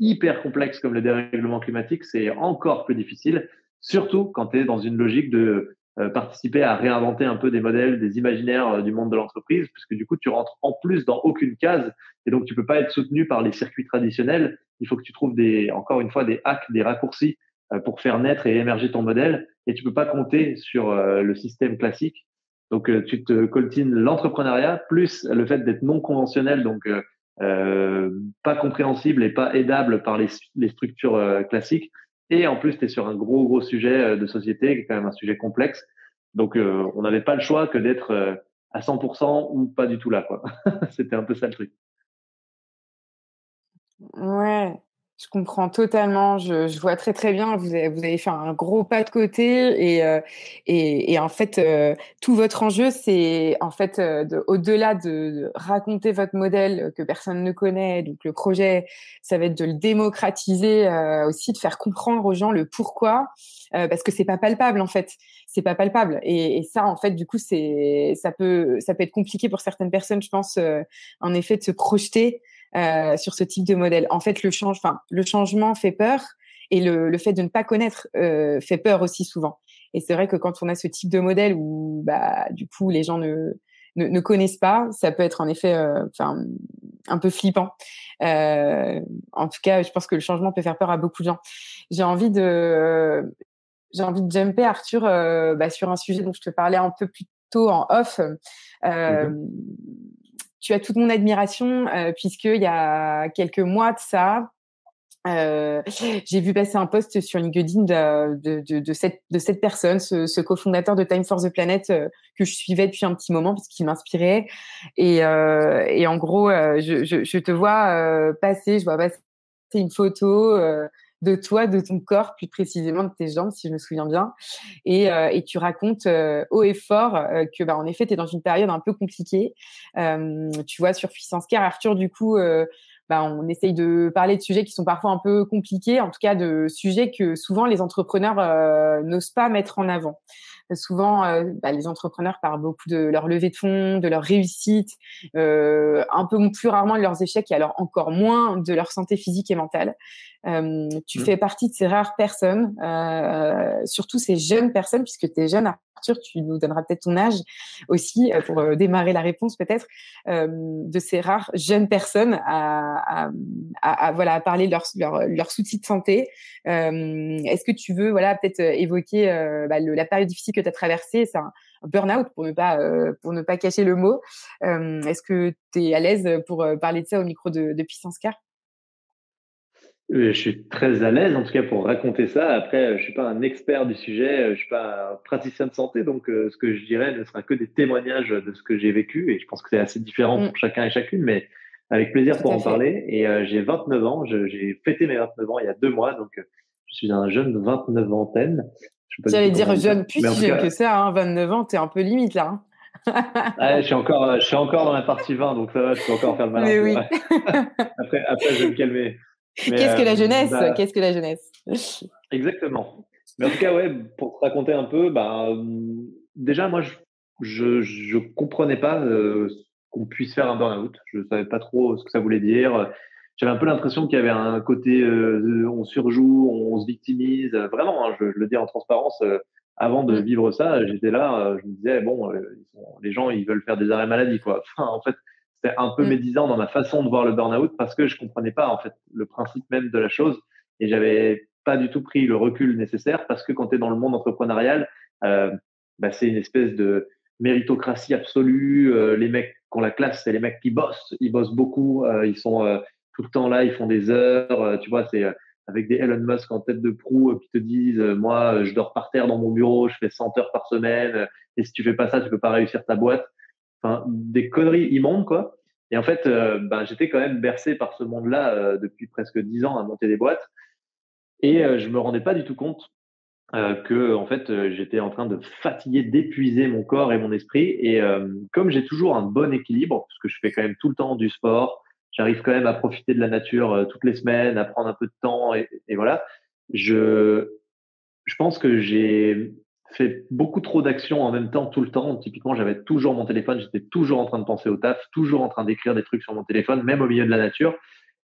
hyper complexe comme le dérèglement climatique, c'est encore plus difficile, surtout quand tu es dans une logique de euh, participer à réinventer un peu des modèles, des imaginaires euh, du monde de l'entreprise, puisque du coup, tu rentres en plus dans aucune case, et donc tu peux pas être soutenu par les circuits traditionnels. Il faut que tu trouves des, encore une fois, des hacks, des raccourcis pour faire naître et émerger ton modèle, et tu peux pas compter sur le système classique. Donc, tu te coltines l'entrepreneuriat plus le fait d'être non conventionnel, donc pas compréhensible et pas aidable par les, les structures euh, classiques. Et en plus, tu es sur un gros, gros sujet euh, de société, qui est quand même un sujet complexe. Donc, on n'avait pas le choix que d'être à 100% ou pas du tout là. quoi. C'était un peu ça le truc. Ouais, je comprends totalement. Je, je, vois très très bien. Vous avez, vous avez fait un gros pas de côté et euh, et, et, en fait euh, tout votre enjeu c'est en fait euh, au-delà de, raconter votre modèle que personne ne connaît. Donc le projet, ça va être de le démocratiser aussi, de faire comprendre aux gens le pourquoi parce que c'est pas palpable en fait. C'est pas palpable et, et, ça en fait du coup c'est ça peut ça peut être compliqué pour certaines personnes, je pense en effet de se projeter euh, sur ce type de modèle. En fait, le, change, le changement fait peur et le, le fait de ne pas connaître euh, fait peur aussi souvent. Et c'est vrai que quand on a ce type de modèle où, bah, du coup, les gens ne, ne, connaissent pas, ça peut être en effet, euh, un peu flippant. Euh, en tout cas, je pense que le changement peut faire peur à beaucoup de gens. J'ai envie de, j'ai envie de jumper Arthur bah, sur un sujet dont je te parlais un peu plus tôt en off. Euh, tu as toute mon admiration euh, puisqu'il y a quelques mois de ça, euh, j'ai vu passer un post sur LinkedIn de, de, cette, personne, ce, cofondateur de Time for the Planet euh, que je suivais depuis un petit moment parce qu'il m'inspirait. Et, euh, en gros, je, te vois passer, je vois passer une photo de toi, de ton corps, plus précisément de tes jambes, si je me souviens bien. Et, euh, et tu racontes euh, haut et fort euh, que, bah, en effet, tu es dans une période un peu compliquée. tu vois, sur Puissance Car, Arthur, du coup, bah, on essaye de parler de sujets qui sont parfois un peu compliqués, en tout cas de sujets que souvent les entrepreneurs n'osent pas mettre en avant souvent, euh, bah, les entrepreneurs parlent beaucoup de leur levée de fonds, de leur réussite, euh, un peu plus rarement de leurs échecs et alors encore moins de leur santé physique et mentale. Euh, tu mmh. fais partie de ces rares personnes, surtout ces jeunes personnes, puisque tu es jeune, Arthur, tu nous donneras peut-être ton âge aussi pour démarrer la réponse peut-être, de ces rares jeunes personnes à, à, à, voilà, à parler de leur, leur, leur souci de santé. Est-ce que tu veux voilà, peut-être évoquer bah, le, la période difficile que tu as traversé, c'est un, burn-out pour ne pas euh, pour ne pas cacher le mot. Euh, est-ce que tu es à l'aise pour euh, parler de ça au micro de, Puissance Car je suis très à l'aise, en tout cas, pour raconter ça. Après, je suis pas un expert du sujet, je suis pas un praticien de santé, donc ce que je dirais ne sera que des témoignages de ce que j'ai vécu, et je pense que c'est assez différent mm. pour chacun et chacune, mais avec plaisir pour en parler. Et j'ai 29 ans, j'ai fêté mes 29 ans il y a deux mois, donc je suis un jeune 29 antennes J'allais dire jeune, jeune que ça, hein, 29 ans, t'es un peu limite là. Hein. je, suis encore, je suis encore dans la partie 20, donc ça va, je peux encore faire le malin. Mais oui. après, après, je vais me calmer. Qu'est-ce que la euh, jeunesse bah Qu'est-ce que la jeunesse Exactement. Mais en tout cas, ouais, pour te raconter un peu, bah, déjà, moi, je je, comprenais pas euh, qu'on puisse faire un burn-out. Je savais pas trop ce que ça voulait dire. J'avais un peu l'impression qu'il y avait un côté euh, on surjoue, on se victimise. Vraiment, hein, je, le dis en transparence. Euh, avant de vivre ça, j'étais là, je me disais bon, les gens ils veulent faire des arrêts maladie quoi. Enfin, en fait, c'était un peu mm. médisant dans ma façon de voir le burn-out parce que je comprenais pas en fait le principe même de la chose et j'avais pas du tout pris le recul nécessaire parce que quand tu es dans le monde entrepreneurial, euh, bah, c'est une espèce de méritocratie absolue. Euh, les mecs qui ont la classe, c'est les mecs qui bossent. Ils bossent beaucoup. Euh, ils sont euh, tout le temps là. Ils font des heures. tu vois, c'est avec des Elon Musk en tête de proue qui te disent moi, je dors par terre dans mon bureau. Je fais 100 heures par semaine. Et si tu fais pas ça, tu peux pas réussir ta boîte. Enfin, des conneries immondes, quoi. Et en fait, ben, j'étais quand même bercé par ce monde-là depuis presque 10 ans à monter des boîtes. Et je me rendais pas du tout compte euh, que en fait euh, j'étais en train de fatiguer, d'épuiser mon corps et mon esprit. Et euh, comme j'ai toujours un bon équilibre, parce que je fais quand même tout le temps du sport, j'arrive quand même à profiter de la nature euh, toutes les semaines, à prendre un peu de temps, et, voilà. Je je pense que j'ai fait beaucoup trop d'actions en même temps tout le temps. Typiquement, j'avais toujours mon téléphone, j'étais toujours en train de penser au taf, toujours en train d'écrire des trucs sur mon téléphone, même au milieu de la nature.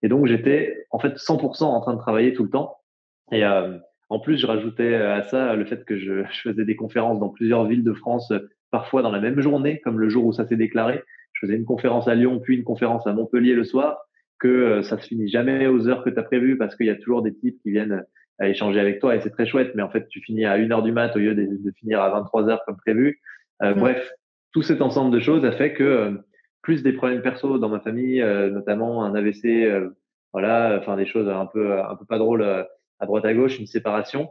Et donc j'étais en fait 100% en train de travailler tout le temps. Et euh, en plus, je rajoutais euh, à ça le fait que je, je, faisais des conférences dans plusieurs villes de France, euh, parfois dans la même journée, comme le jour où ça s'est déclaré. Je faisais une conférence à Lyon, puis une conférence à Montpellier le soir, que euh, ça se finit jamais aux heures que tu as prévues parce qu'il y a toujours des types qui viennent à échanger avec toi et c'est très chouette, mais en fait, tu finis à 1 heure du mat au lieu de, de finir à 23 heures comme prévu. Euh, Bref, tout cet ensemble de choses a fait que plus des problèmes perso dans ma famille, notamment un AVC, voilà, enfin des choses un peu un peu pas drôles à droite à gauche, une séparation.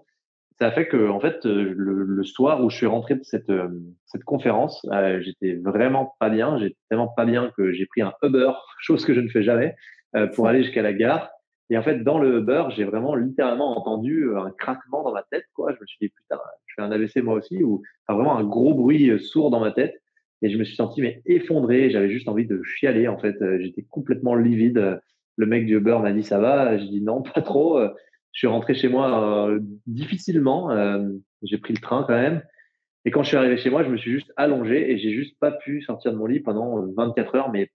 Ça a fait que, en fait, euh, le, soir où je suis rentré de cette, euh, cette conférence, euh, j'étais vraiment pas bien. J'étais tellement pas bien que j'ai pris un Uber, chose que je ne fais jamais, pour aller jusqu'à la gare. Et en fait, dans le Uber, j'ai vraiment littéralement entendu un craquement dans ma tête. Quoi. Je me suis dit, putain, je fais un AVC moi aussi, ou enfin, vraiment un gros bruit sourd dans ma tête. Et je me suis senti mais effondré. J'avais juste envie de chialer. En fait, j'étais complètement livide. Le mec du Uber m'a dit ça va? J'ai dit non, pas trop. Je suis rentré chez moi euh, difficilement. Euh, j'ai pris le train quand même. Et quand je suis arrivé chez moi, je me suis juste allongé et j'ai juste pas pu sortir de mon lit pendant 24 euh, heures. Mais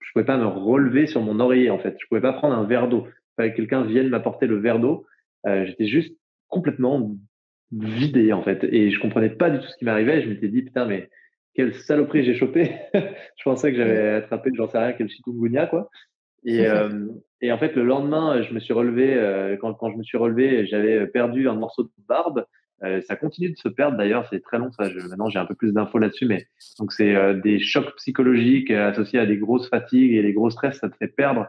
je pouvais pas me relever sur mon oreiller en fait. Je pouvais pas prendre un verre d'eau. Il fallait que quelqu'un vienne m'apporter le verre d'eau. J'étais juste complètement vidé en fait et je comprenais pas du tout ce qui m'arrivait. Je m'étais dit putain mais quelle saloperie j'ai chopé. je pensais que j'avais attrapé, j'en sais rien, quel chikungunya quoi. Et, euh, et en fait, le lendemain, je me suis relevé. Euh, quand, quand je me suis relevé, j'avais perdu un morceau de barbe. Euh, ça continue de se perdre d'ailleurs, c'est très long. Ça, je, maintenant, j'ai un peu plus d'infos là-dessus, mais donc c'est euh, des chocs psychologiques euh, associés à des grosses fatigues et des gros stress. Ça te fait perdre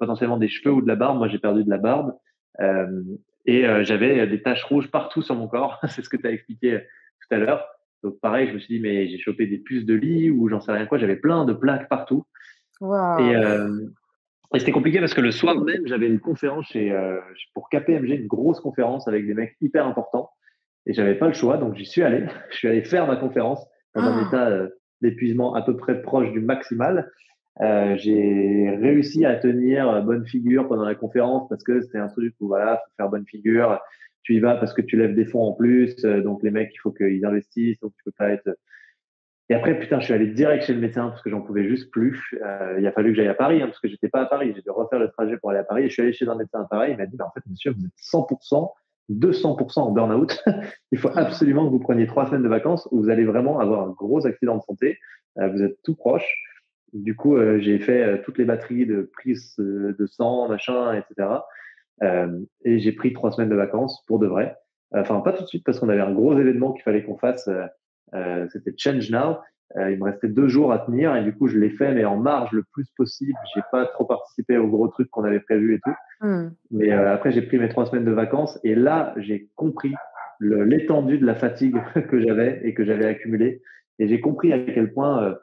potentiellement des cheveux ou de la barbe. Moi, j'ai perdu de la barbe et j'avais des taches rouges partout sur mon corps. c'est ce que tu as expliqué tout à l'heure. Donc pareil, je me suis dit mais j'ai chopé des puces de lit ou j'en sais rien quoi. J'avais plein de plaques partout. Wow. Et, et c'était compliqué parce que le soir même, j'avais une conférence chez, euh, pour KPMG, une grosse conférence avec des mecs hyper importants. Et j'avais pas le choix, donc j'y suis allé. Je suis allé faire ma conférence dans un ah. état euh, d'épuisement à peu près proche du maximal. Euh, j'ai réussi à tenir bonne figure pendant la conférence parce que c'était un truc où voilà, faut faire bonne figure. Tu y vas parce que tu lèves des fonds en plus, euh, donc les mecs, il faut qu'ils investissent, donc tu peux pas être et après, putain, je suis allé direct chez le médecin parce que j'en pouvais juste plus. Euh, il a fallu que j'aille à Paris hein, parce que j'étais pas à Paris. J'ai dû refaire le trajet pour aller à Paris. Et je suis allé chez un médecin à Paris. Il m'a dit, bah, en fait, monsieur, vous êtes 100%, 200% en burn-out. il faut absolument que vous preniez trois semaines de vacances où vous allez vraiment avoir un gros accident de santé. Euh, vous êtes tout proche. Du coup, euh, j'ai fait euh, toutes les batteries de prise euh, de sang, machin, etc. et j'ai pris trois semaines de vacances pour de vrai. Enfin, pas tout de suite parce qu'on avait un gros événement qu'il fallait qu'on fasse euh, c'était Change Now. Euh, il me restait deux jours à tenir et du coup je l'ai fait mais en marge le plus possible. J'ai pas trop participé aux gros trucs qu'on avait prévus et tout. Hmm. Mais euh, après j'ai pris mes trois semaines de vacances et là j'ai compris l'étendue de la fatigue que j'avais et que j'avais accumulée et j'ai compris à quel point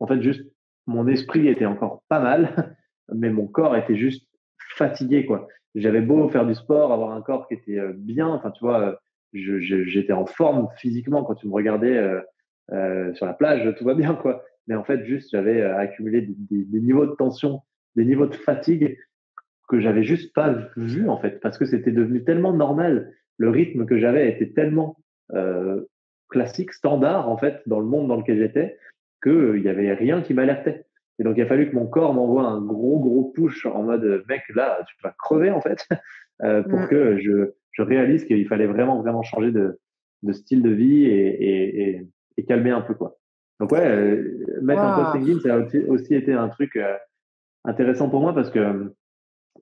en fait juste mon esprit était encore pas mal mais mon corps était juste fatigué quoi. J'avais beau faire du sport, avoir un corps qui était bien, enfin tu vois j'étais en forme physiquement quand tu me regardais euh, sur la plage, tout va bien quoi. Mais en fait, juste j'avais accumulé des, des, niveaux de tension, des niveaux de fatigue que j'avais juste pas vu en fait, parce que c'était devenu tellement normal. Le rythme que j'avais était tellement euh, classique, standard en fait dans le monde dans lequel j'étais, qu'il euh, il y avait rien qui m'alertait. Et donc il a fallu que mon corps m'envoie un gros gros push en mode mec là tu vas crever en fait euh, pour mm. que je, je réalise qu'il fallait vraiment vraiment changer de, de style de vie et, et, et, et, calmer un peu quoi. Donc ouais, euh, mettre un post LinkedIn ça a aussi, été un truc euh, intéressant pour moi parce que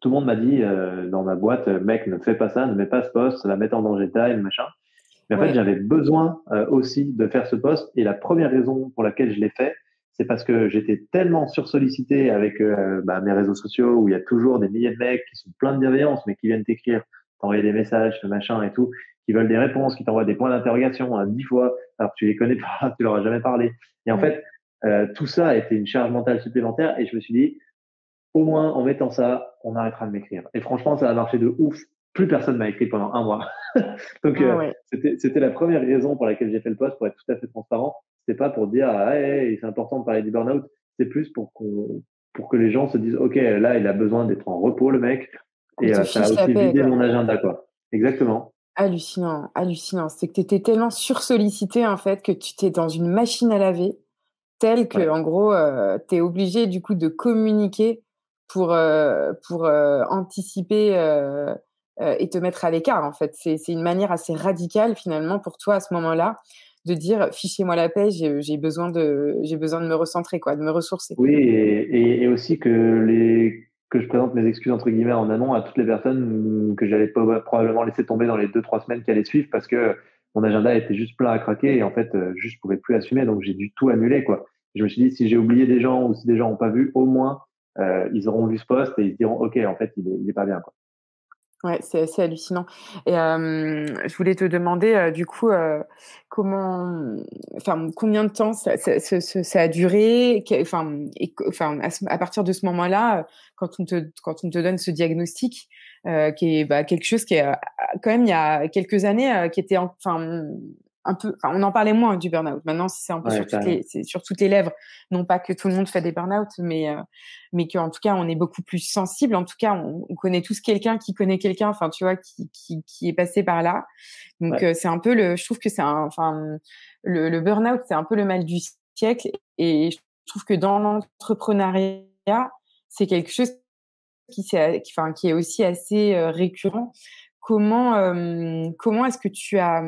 tout le monde m'a dit dans ma boîte mec ne fais pas ça, ne mets pas ce post, ça va mettre en danger time machin. Mais en fait, j'avais besoin euh, aussi de faire ce poste. Et la première raison pour laquelle je l'ai fait, c'est parce que j'étais tellement sursollicité avec euh, bah, mes réseaux sociaux où il y a toujours des milliers de mecs qui sont pleins de bienveillance, mais qui viennent t'écrire, t'envoyer des messages, machin et tout, qui veulent des réponses, qui t'envoient des points d'interrogation hein, dix fois, alors que tu les connais pas, tu leur as jamais parlé. Et en fait, euh, tout ça a été une charge mentale supplémentaire. Et je me suis dit, au moins en mettant ça, on arrêtera de m'écrire. Et franchement, ça a marché de ouf plus personne m'a écrit pendant un mois. Donc, ah euh, c'était la première raison pour laquelle j'ai fait le poste, pour être tout à fait transparent. C'était pas pour dire, ah, c'est important de parler du burn-out. C'est plus pour, qu'on pour que les gens se disent, OK, là, il a besoin d'être en repos, le mec. Et euh, ça a aussi vidé mon agenda, quoi. Exactement. Hallucinant, hallucinant. C'est que tu étais tellement sursollicité, en fait, que tu étais dans une machine à laver, telle que, en gros, euh, tu es obligé, du coup, de communiquer pour, pour anticiper euh, et te mettre à l'écart. En fait, c'est une manière assez radicale finalement pour toi à ce moment-là de dire fichez-moi la paix, j'ai besoin de j'ai besoin de me recentrer quoi, de me ressourcer. Oui, et, et, aussi que les que je présente mes excuses entre guillemets en amont à toutes les personnes que j'allais probablement laisser tomber dans les deux trois semaines qui allaient suivre parce que mon agenda était juste plein à craquer et en fait euh, je pouvais plus assumer donc j'ai dû tout annuler quoi. Je me suis dit si j'ai oublié des gens ou si des gens n'ont pas vu au moins euh, ils auront vu ce poste et ils diront ok en fait il est, il est pas bien quoi. Ouais, c'est assez hallucinant. Et je voulais te demander, du coup, comment, enfin, combien de temps ça, ça, ça, a duré, enfin, enfin, à, partir de ce moment-là, quand on te, quand on te donne ce diagnostic, qui est bah, quelque chose qui est quand même il y a quelques années, qui était, enfin, un peu, on en parlait moins du burn-out. Maintenant, c'est un peu sur, toutes les, sur, toutes les, lèvres. Non pas que tout le monde fait des burn-out, mais, euh, mais qu'en tout cas, on est beaucoup plus sensible. En tout cas, on, connaît tous quelqu'un qui connaît quelqu'un, enfin, tu vois, qui, qui, qui, est passé par là. Donc, euh, c'est un peu le, je trouve que c'est un, enfin, le, le burn-out, c'est un peu le mal du siècle. Et je trouve que dans l'entrepreneuriat, c'est quelque chose qui, qui, enfin, qui est aussi assez euh, récurrent. Comment, comment est-ce que tu as,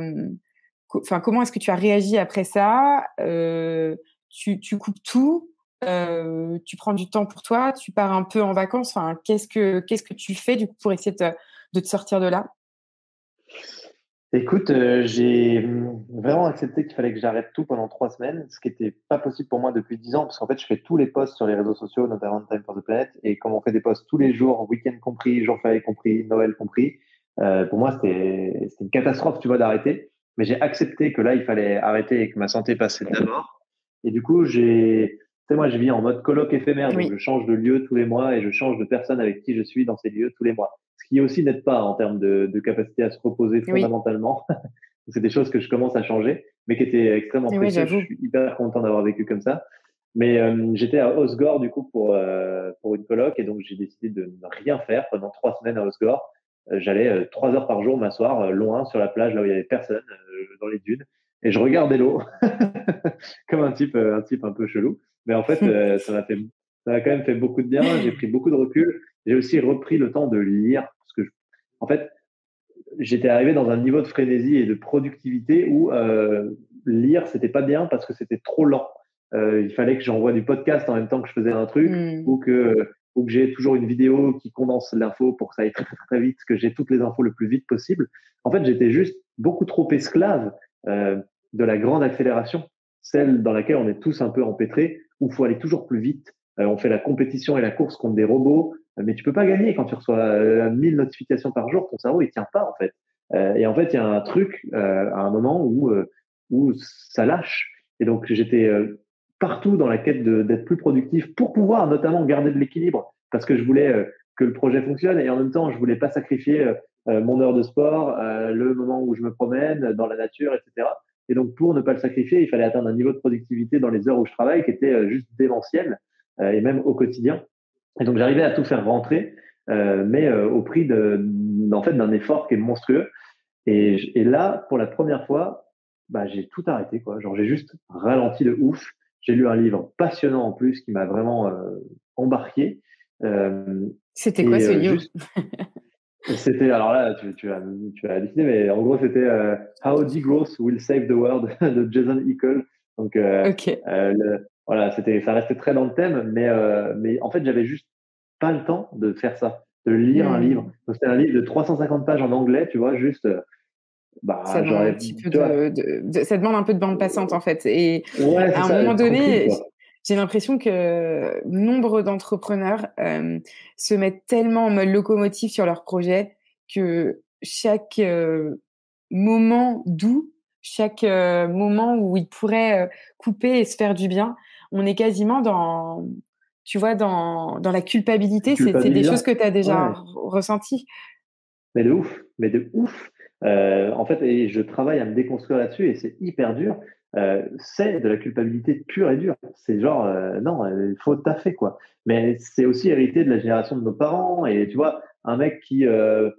enfin, comment est-ce que tu as réagi après ça euh, tu, coupes tout, euh, tu prends du temps pour toi, tu pars un peu en vacances. Enfin, qu'est-ce que qu'est-ce que tu fais du coup pour essayer de, te sortir de là? Écoute, euh, j'ai vraiment accepté qu'il fallait que j'arrête tout pendant trois semaines, ce qui n'était pas possible pour moi depuis dix ans, parce qu'en fait, je fais tous les posts sur les réseaux sociaux, notamment Time for the Planet, et comme on fait des posts tous les jours, week-end compris, jour férié compris, Noël compris, pour moi, c'était une catastrophe, tu vois, d'arrêter. Mais j'ai accepté que là, il fallait arrêter et que ma santé passait d'abord. Et du coup, j'ai, tu sais, moi, je vis en mode colloque éphémère. Donc, je change de lieu tous les mois et je change de personne avec qui je suis dans ces lieux tous les mois. Ce qui aussi n'aide pas en termes de, de, capacité à se reposer fondamentalement. c'est des choses que je commence à changer, mais qui étaient extrêmement précieuses. je suis hyper content d'avoir vécu comme ça. Mais euh, j'étais à Osgore du coup pour euh, pour une colloque et donc j'ai décidé de ne rien faire pendant trois semaines à Osgore. Euh, j'allais trois heures par jour m'asseoir loin sur la plage là où il y avait personne dans les dunes et je regardais l'eau comme un type, euh, un type un peu chelou. Mais en fait, euh, ça m'a fait, ça a quand même fait beaucoup de bien. J'ai pris beaucoup de recul. J'ai aussi repris le temps de lire parce que, en fait, j'étais arrivé dans un niveau de frénésie et de productivité où euh, lire c'était pas bien parce que c'était trop lent. Euh, il fallait que j'envoie du podcast en même temps que je faisais un truc hmm. ou que ou que j'ai toujours une vidéo qui condense l'info pour que ça aille très, très, très vite, que j'ai toutes les infos le plus vite possible. En fait, j'étais juste beaucoup trop esclave euh, de la grande accélération, celle dans laquelle on est tous un peu empêtrés, où il faut aller toujours plus vite. Euh, on fait la compétition et la course contre des robots, euh, mais tu peux pas gagner quand tu reçois euh, 1000 notifications par jour. Ton cerveau, il tient pas en fait. Et en fait, il y a un truc à un moment où où ça lâche. Et donc, j'étais partout dans la quête d'être plus productif pour pouvoir notamment garder de l'équilibre, parce que je voulais que le projet fonctionne et en même temps, je voulais pas sacrifier mon heure de sport, le moment où je me promène dans la nature, etc. Et donc, pour ne pas le sacrifier, il fallait atteindre un niveau de productivité dans les heures où je travaille qui était juste démentiel, et même au quotidien. Et donc, j'arrivais à tout faire rentrer, mais au prix de, en fait, d'un effort qui est monstrueux. Et, et, là, pour la première fois, bah, j'ai tout arrêté. Quoi. Genre, j'ai juste ralenti de ouf. J'ai lu un livre passionnant en plus qui m'a vraiment euh, embarqué. Euh, c'était quoi ce euh, livre? C'était, alors là, tu, tu, vas, tu vas halluciner, mais en gros, c'était How Degrowth Will Save the World de Jason Hickel. Donc, voilà, c'était, ça restait très dans le thème, mais, mais en fait, j'avais juste pas le temps de faire ça, de lire un hmm. livre. c'était un livre de 350 pages en anglais, tu vois, juste bah, ça, demande un petit peu de, ça demande un peu de bande passante en fait. Et à un moment donné, j'ai l'impression que nombre d'entrepreneurs euh, se mettent tellement en mode locomotive sur leur projet que chaque euh, moment doux, chaque euh, moment où ils pourraient couper et se faire du bien, on est quasiment dans, tu vois, dans, dans la culpabilité. C'est des choses que tu as déjà ouais. ressenties. Mais de ouf, mais de ouf. Euh, en fait, et je travaille à me déconstruire là-dessus et c'est hyper dur. Euh, c'est de la culpabilité pure et dure. C'est genre, euh, non, il faut taffer, quoi. Mais c'est aussi hérité de la génération de nos parents. Et tu vois, un mec qui euh,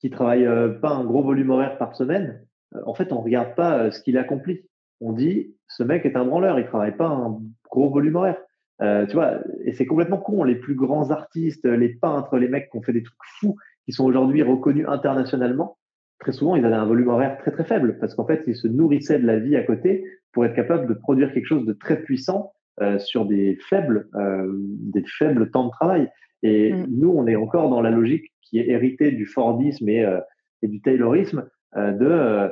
qui travaille pas un gros volume horaire par semaine, en fait, on regarde pas ce qu'il accomplit. On dit, ce mec est un branleur, il travaille pas un gros volume horaire. tu vois, et c'est complètement con. Les plus grands artistes, les peintres, les mecs qui ont fait des trucs fous, qui sont aujourd'hui reconnus internationalement, très souvent, ils avaient un volume horaire très très faible parce qu'en fait, ils se nourrissaient de la vie à côté pour être capables de produire quelque chose de très puissant euh, sur des faibles, euh, des faibles temps de travail. Et mm. nous, on est encore dans la logique qui est héritée du Fordisme et, euh, et du Taylorisme de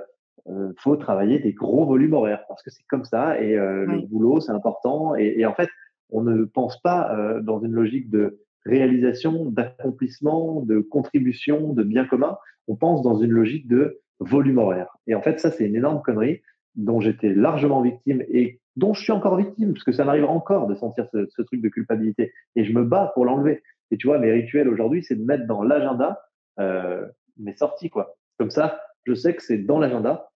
faut travailler des gros volumes horaires parce que c'est comme ça et le boulot c'est important. Et, et, en fait, on ne pense pas dans une logique de réalisation, d'accomplissement, de contribution, de bien commun on pense dans une logique de volume horaire. Et en fait, ça, c'est une énorme connerie dont j'étais largement victime et dont je suis encore victime, parce que ça m'arrive encore de sentir ce, truc de culpabilité. Et je me bats pour l'enlever. Et tu vois, mes rituels aujourd'hui, c'est de mettre dans l'agenda euh, mes sorties, quoi. Comme ça, je sais que c'est dans l'agenda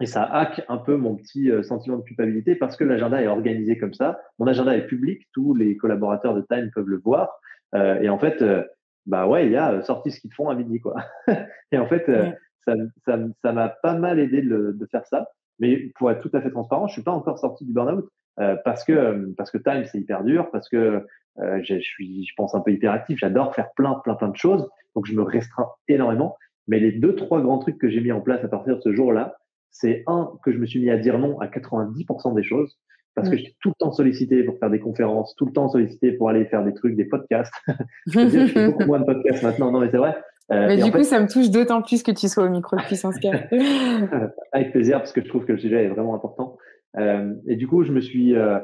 et ça hack un peu mon petit euh, sentiment de culpabilité parce que l'agenda est organisé comme ça. Mon agenda est public, tous les collaborateurs de Time peuvent le voir. Euh, et en fait, euh, bah ouais, il y a euh, sorti ce qu'ils font à midi, quoi. et en fait, euh, ça, ça, ça m'a pas mal aidé de, de, faire ça. Mais pour être tout à fait transparent, je suis pas encore sorti du burn-out euh, parce que parce que time c'est hyper dur, parce que euh, je suis, je pense un peu hyperactif. J'adore faire plein, plein, plein de choses, donc je me restreins énormément. Mais les deux, trois grands trucs que j'ai mis en place à partir de ce jour-là, c'est un que je me suis mis à dire non à 90% des choses parce que j'étais tout le temps sollicité pour faire des conférences, tout le temps sollicité pour aller faire des trucs, des podcasts. je, dire, je fais beaucoup moins de podcasts maintenant, non mais c'est vrai. Euh, mais du coup, ça me touche d'autant plus que tu sois au micro de Puissance Avec plaisir, parce que je trouve que le sujet est vraiment important. Euh, et du coup, je me suis euh,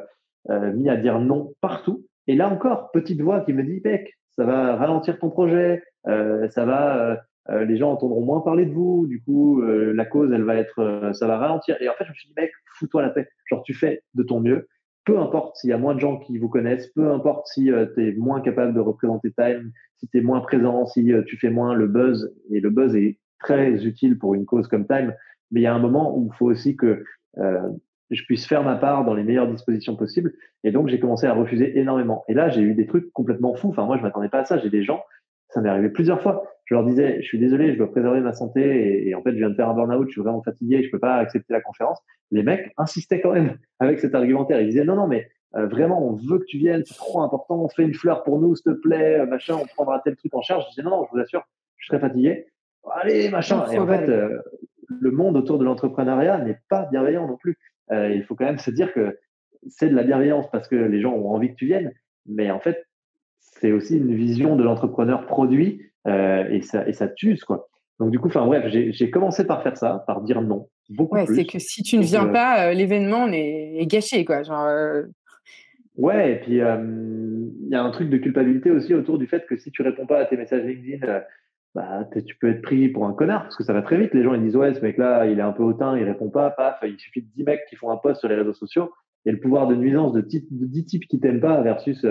mis à dire non partout. Et là encore, petite voix qui me dit, mec, ça va ralentir ton projet, ça va euh, les gens entendront moins parler de vous, du coup, euh, la cause, elle va être, euh, ça va ralentir. Et en fait, je me suis dit, mec, fous-toi la paix. Genre, tu fais de ton mieux. Peu importe s'il y a moins de gens qui vous connaissent, peu importe si tu es moins capable de représenter Time, si tu es moins présent, si tu fais moins le buzz. Et le buzz est très utile pour une cause comme Time. Mais il y a un moment où il faut aussi que je puisse faire ma part dans les meilleures dispositions possibles. Et donc, j'ai commencé à refuser énormément. Et là, j'ai eu des trucs complètement fous. Enfin, moi, je m'attendais pas à ça. J'ai des gens, ça m'est arrivé plusieurs fois je leur disais, je suis désolé, je dois préserver ma santé et, en fait, je viens de faire un burn-out, je suis vraiment fatigué, je peux pas accepter la conférence. Les mecs insistaient quand même avec cet argumentaire. Ils disaient, non, non, mais euh, vraiment, on veut que tu viennes, c'est trop important, on fait une fleur pour nous, s'il te plaît, euh, machin, on prendra tel truc en charge. Je disais, non, non, je vous assure, je serai fatigué. Allez, machin. Et en fait, euh, le monde autour de l'entrepreneuriat n'est pas bienveillant non plus. il faut quand même se dire que c'est de la bienveillance parce que les gens ont envie que tu viennes, mais en fait, c'est aussi une vision de l'entrepreneur produit euh, et ça et ça tue quoi. Donc du coup, enfin bref, j'ai commencé par faire ça, par dire non. Beaucoup ouais, c'est que si tu ne viens pas, euh, l'événement est, est, gâché quoi. Genre, euh... Ouais, et puis il y a un truc de culpabilité aussi autour du fait que si tu réponds pas à tes messages LinkedIn, bah, tu peux être pris pour un connard parce que ça va très vite. Les gens ils disent ouais, ce mec-là, il est un peu hautain, il répond pas, paf, il suffit de 10 mecs qui font un post sur les réseaux sociaux et le pouvoir de nuisance de, de 10 types qui t'aiment pas versus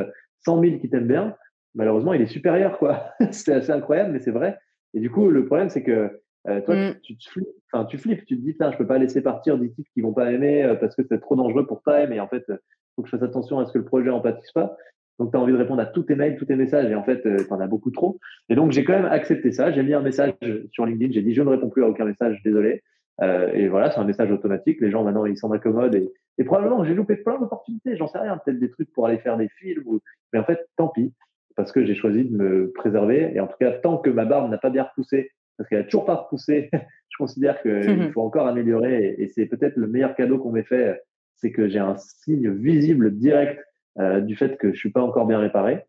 100 000 qui t'aiment bien malheureusement, il est supérieur, quoi. c'est assez incroyable, mais c'est vrai. Et du coup, le problème, c'est que euh, toi, mm. tu, tu, flippes, enfin, tu flippes, tu te dis, putain, je peux pas laisser partir des types qui vont pas aimer euh, parce que c'est trop dangereux pour Time. Et en fait, il faut que je fasse attention à ce que le projet en pâtisse pas. Donc, tu as envie de répondre à tous tes mails, tous tes messages, et en fait, tu en as beaucoup trop. Et donc, j'ai quand même accepté ça. J'ai mis un message sur LinkedIn. J'ai dit, je ne réponds plus à aucun message, désolé. Euh, et voilà, c'est un message automatique. Les gens, maintenant, ils s'en accommodent. Et, et probablement, j'ai loupé plein d'opportunités. J'en sais rien. Peut-être des trucs pour aller faire des films. Ou... Mais en fait, tant pis. Parce que j'ai choisi de me préserver. Et en tout cas, tant que ma barbe n'a pas bien repoussé, parce qu'elle a toujours pas repoussé, je considère qu'il faut encore améliorer. Et, c'est peut-être le meilleur cadeau qu'on m'ait fait. C'est que j'ai un signe visible direct euh, du fait que je suis pas encore bien réparé.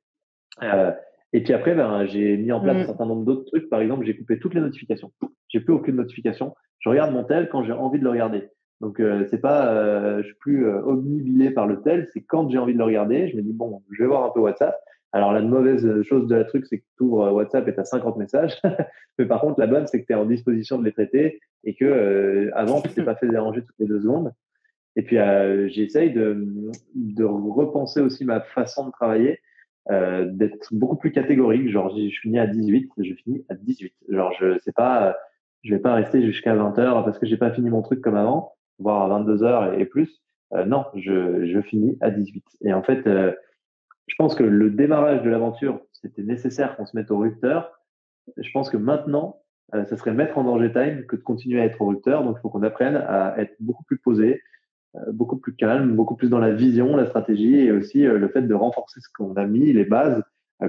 Euh, et puis après, ben, j'ai mis en place un mm. certain nombre d'autres trucs. Par exemple, j'ai coupé toutes les notifications. J'ai plus aucune notification. Je regarde mon tel quand j'ai envie de le regarder. Donc euh, c'est pas, euh, je suis plus euh, omnibilé par le tel. C'est quand j'ai envie de le regarder, je me dis bon, je vais voir un peu WhatsApp. Alors la mauvaise chose de la truc, c'est que tu ouvres WhatsApp et tu as 50 messages. Mais par contre, la bonne, c'est que tu es en disposition de les traiter et que euh, avant, tu t'es pas fait déranger toutes les deux secondes. Et puis euh, j'essaye de, repenser aussi ma façon de travailler euh, d'être beaucoup plus catégorique. Genre, je finis à 18, je finis à 18. Genre, je sais pas, je vais pas rester jusqu'à 20 heures parce que j'ai pas fini mon truc comme avant, voire à 22 heures et, plus. Euh, non, je, finis à 18. Et en fait, euh, je pense que le démarrage de l'aventure, c'était nécessaire qu'on se mette au rupteur. Je pense que maintenant, euh, ça serait mettre en danger time que de continuer à être au rupteur. Donc, il faut qu'on apprenne à être beaucoup plus posé, euh, beaucoup plus calme, beaucoup plus dans la vision, la stratégie et aussi euh, le fait de renforcer ce qu'on a mis, les bases,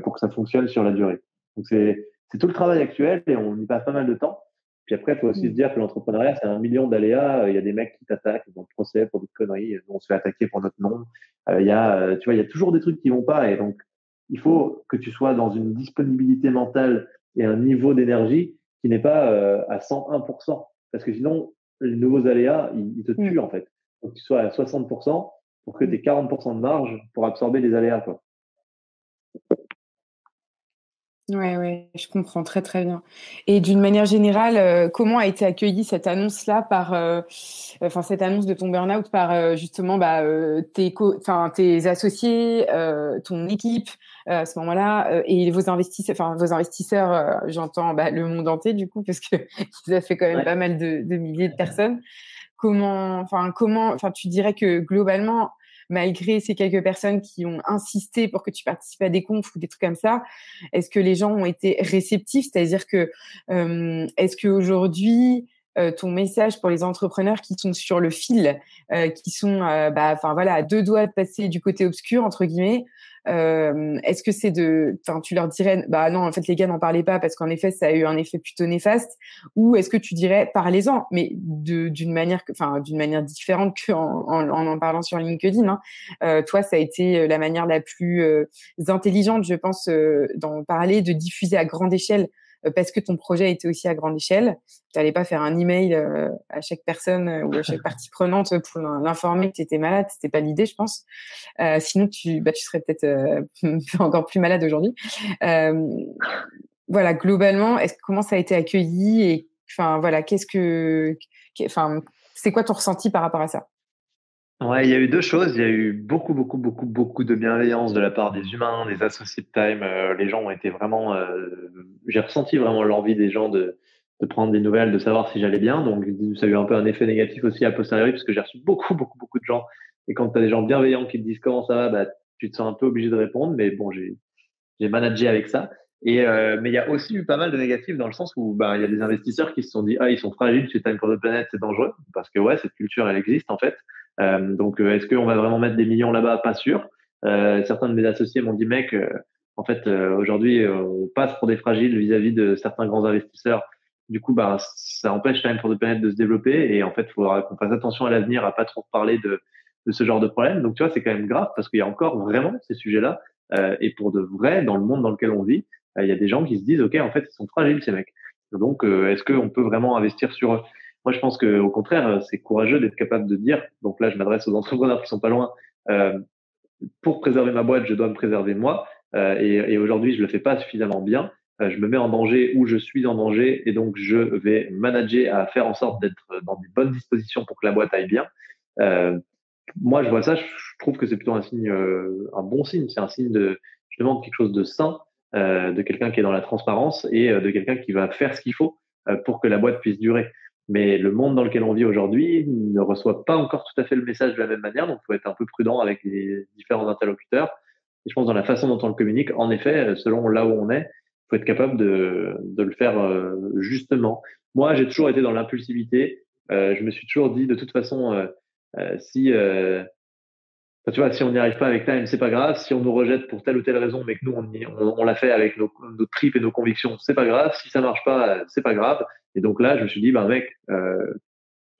pour que ça fonctionne sur la durée. Donc c'est tout le travail actuel et on y passe pas mal de temps. Puis après, il faut aussi se dire que l'entrepreneuriat, c'est un million d'aléas. Il y a des mecs qui t'attaquent dans le procès pour des conneries. On se fait attaquer pour notre nom. il y a, tu vois, il y a toujours des trucs qui vont pas. Et donc, il faut que tu sois dans une disponibilité mentale et un niveau d'énergie qui n'est pas à 101%. Parce que sinon, les nouveaux aléas, ils, te tuent, en fait faut que tu sois à 60% pour que tu aies 40% de marge pour absorber les aléas. Quoi. Oui, ouais, je comprends très très bien. Et d'une manière générale, euh, comment a été accueillie cette annonce-là par, euh, enfin cette annonce de ton burn-out par euh, justement bah, tes, enfin tes associés, ton équipe à ce moment-là et vos investisseurs, enfin vos investisseurs, j'entends bah, le monde entier du coup parce que ça fait quand même pas mal de, de milliers de personnes comment, enfin, comment, enfin, tu dirais que globalement, malgré ces quelques personnes qui ont insisté pour que tu participes à des confs ou des trucs comme ça, est-ce que les gens ont été réceptifs? C'est-à-dire que, euh, est-ce qu'aujourd'hui, ton message pour les entrepreneurs qui sont sur le fil, euh, qui sont, euh, bah, enfin voilà, à deux doigts de passer du côté obscur entre guillemets, euh, est-ce que c'est de, enfin, tu leur dirais, bah non, en fait, les gars n'en parlaient pas parce qu'en effet, ça a eu un effet plutôt néfaste, ou est-ce que tu dirais, parlez-en, mais d'une manière, enfin, d'une manière différente qu'en en, en, en, parlant sur LinkedIn. Hein. Euh, toi, ça a été euh, la manière la plus euh, intelligente, je pense, d'en parler, de diffuser à grande échelle euh, parce que ton projet était aussi à grande échelle. Tu n'allais pas faire un email euh, à chaque personne euh, ou à chaque partie prenante pour l'informer que tu étais malade. C'était pas l'idée, je pense. sinon, tu, bah, tu serais peut-être encore plus malade aujourd'hui. voilà, globalement, est-ce comment ça a été accueilli et enfin voilà, qu'est-ce que, enfin, c'est quoi ton ressenti par rapport à ça? Ouais, il y a eu deux choses. Il y a eu beaucoup, beaucoup, beaucoup, beaucoup de bienveillance de la part des humains, des associés de Time. Euh, les gens ont été vraiment. Euh, j'ai ressenti vraiment l'envie des gens de, de prendre des nouvelles, de savoir si j'allais bien. Donc, ça a eu un peu un effet négatif aussi à posteriori, parce que j'ai reçu beaucoup, beaucoup, beaucoup de gens. Et quand tu as des gens bienveillants qui te disent comment ça va, bah, tu te sens un peu obligé de répondre. Mais bon, j'ai managé avec ça. Et euh, mais il y a aussi eu pas mal de négatifs dans le sens où bah il y a des investisseurs qui se sont dit ah ils sont fragiles chez Time for the Planet c'est dangereux parce que ouais cette culture elle existe en fait donc, euh, est-ce qu'on va vraiment mettre des millions là-bas? Pas sûr. Euh, certains de mes associés m'ont dit, mec, en fait, aujourd'hui, on passe pour des fragiles vis-à-vis de certains grands investisseurs. Du coup, bah, ça empêche Time for the Planet de se développer. Et en fait, il faudra qu'on fasse attention à l'avenir, à pas trop parler de, de ce genre de problème. Donc, tu vois, c'est quand même grave parce qu'il y a encore vraiment ces sujets-là. Euh, et pour de vrai, dans le monde dans lequel on vit, il y a des gens qui se disent, OK, en fait, ils sont fragiles, ces mecs. Donc, est-ce qu'on peut vraiment investir sur eux? Moi, je pense qu'au contraire, c'est courageux d'être capable de dire, donc là, je m'adresse aux entrepreneurs qui sont pas loin, euh, pour préserver ma boîte, je dois me préserver moi. Euh, et, aujourd'hui, je le fais pas suffisamment bien. Euh, je me mets en danger ou je suis en danger et donc je vais manager à faire en sorte d'être dans des bonnes dispositions pour que la boîte aille bien. Euh, moi, je vois ça, je trouve que c'est plutôt un signe, euh, un bon signe. C'est un signe de, je demande quelque chose de sain de quelqu'un qui est dans la transparence et de quelqu'un qui va faire ce qu'il faut pour que la boîte puisse durer. Mais le monde dans lequel on vit aujourd'hui ne reçoit pas encore tout à fait le message de la même manière, donc il faut être un peu prudent avec les différents interlocuteurs. Et je pense dans la façon dont on le communique, en effet, selon là où on est, il faut être capable de, de le faire euh, justement. Moi, j'ai toujours été dans l'impulsivité. Euh, je me suis toujours dit, de toute façon, euh, euh si euh, tu vois, si on n'y arrive pas avec Time, c'est pas grave. Si on nous rejette pour telle ou telle raison, mais que nous, on, on, on l'a fait avec nos, nos, tripes et nos convictions, c'est pas grave. Si ça marche pas, c'est pas grave. Et donc là, je me suis dit, bah mec, euh,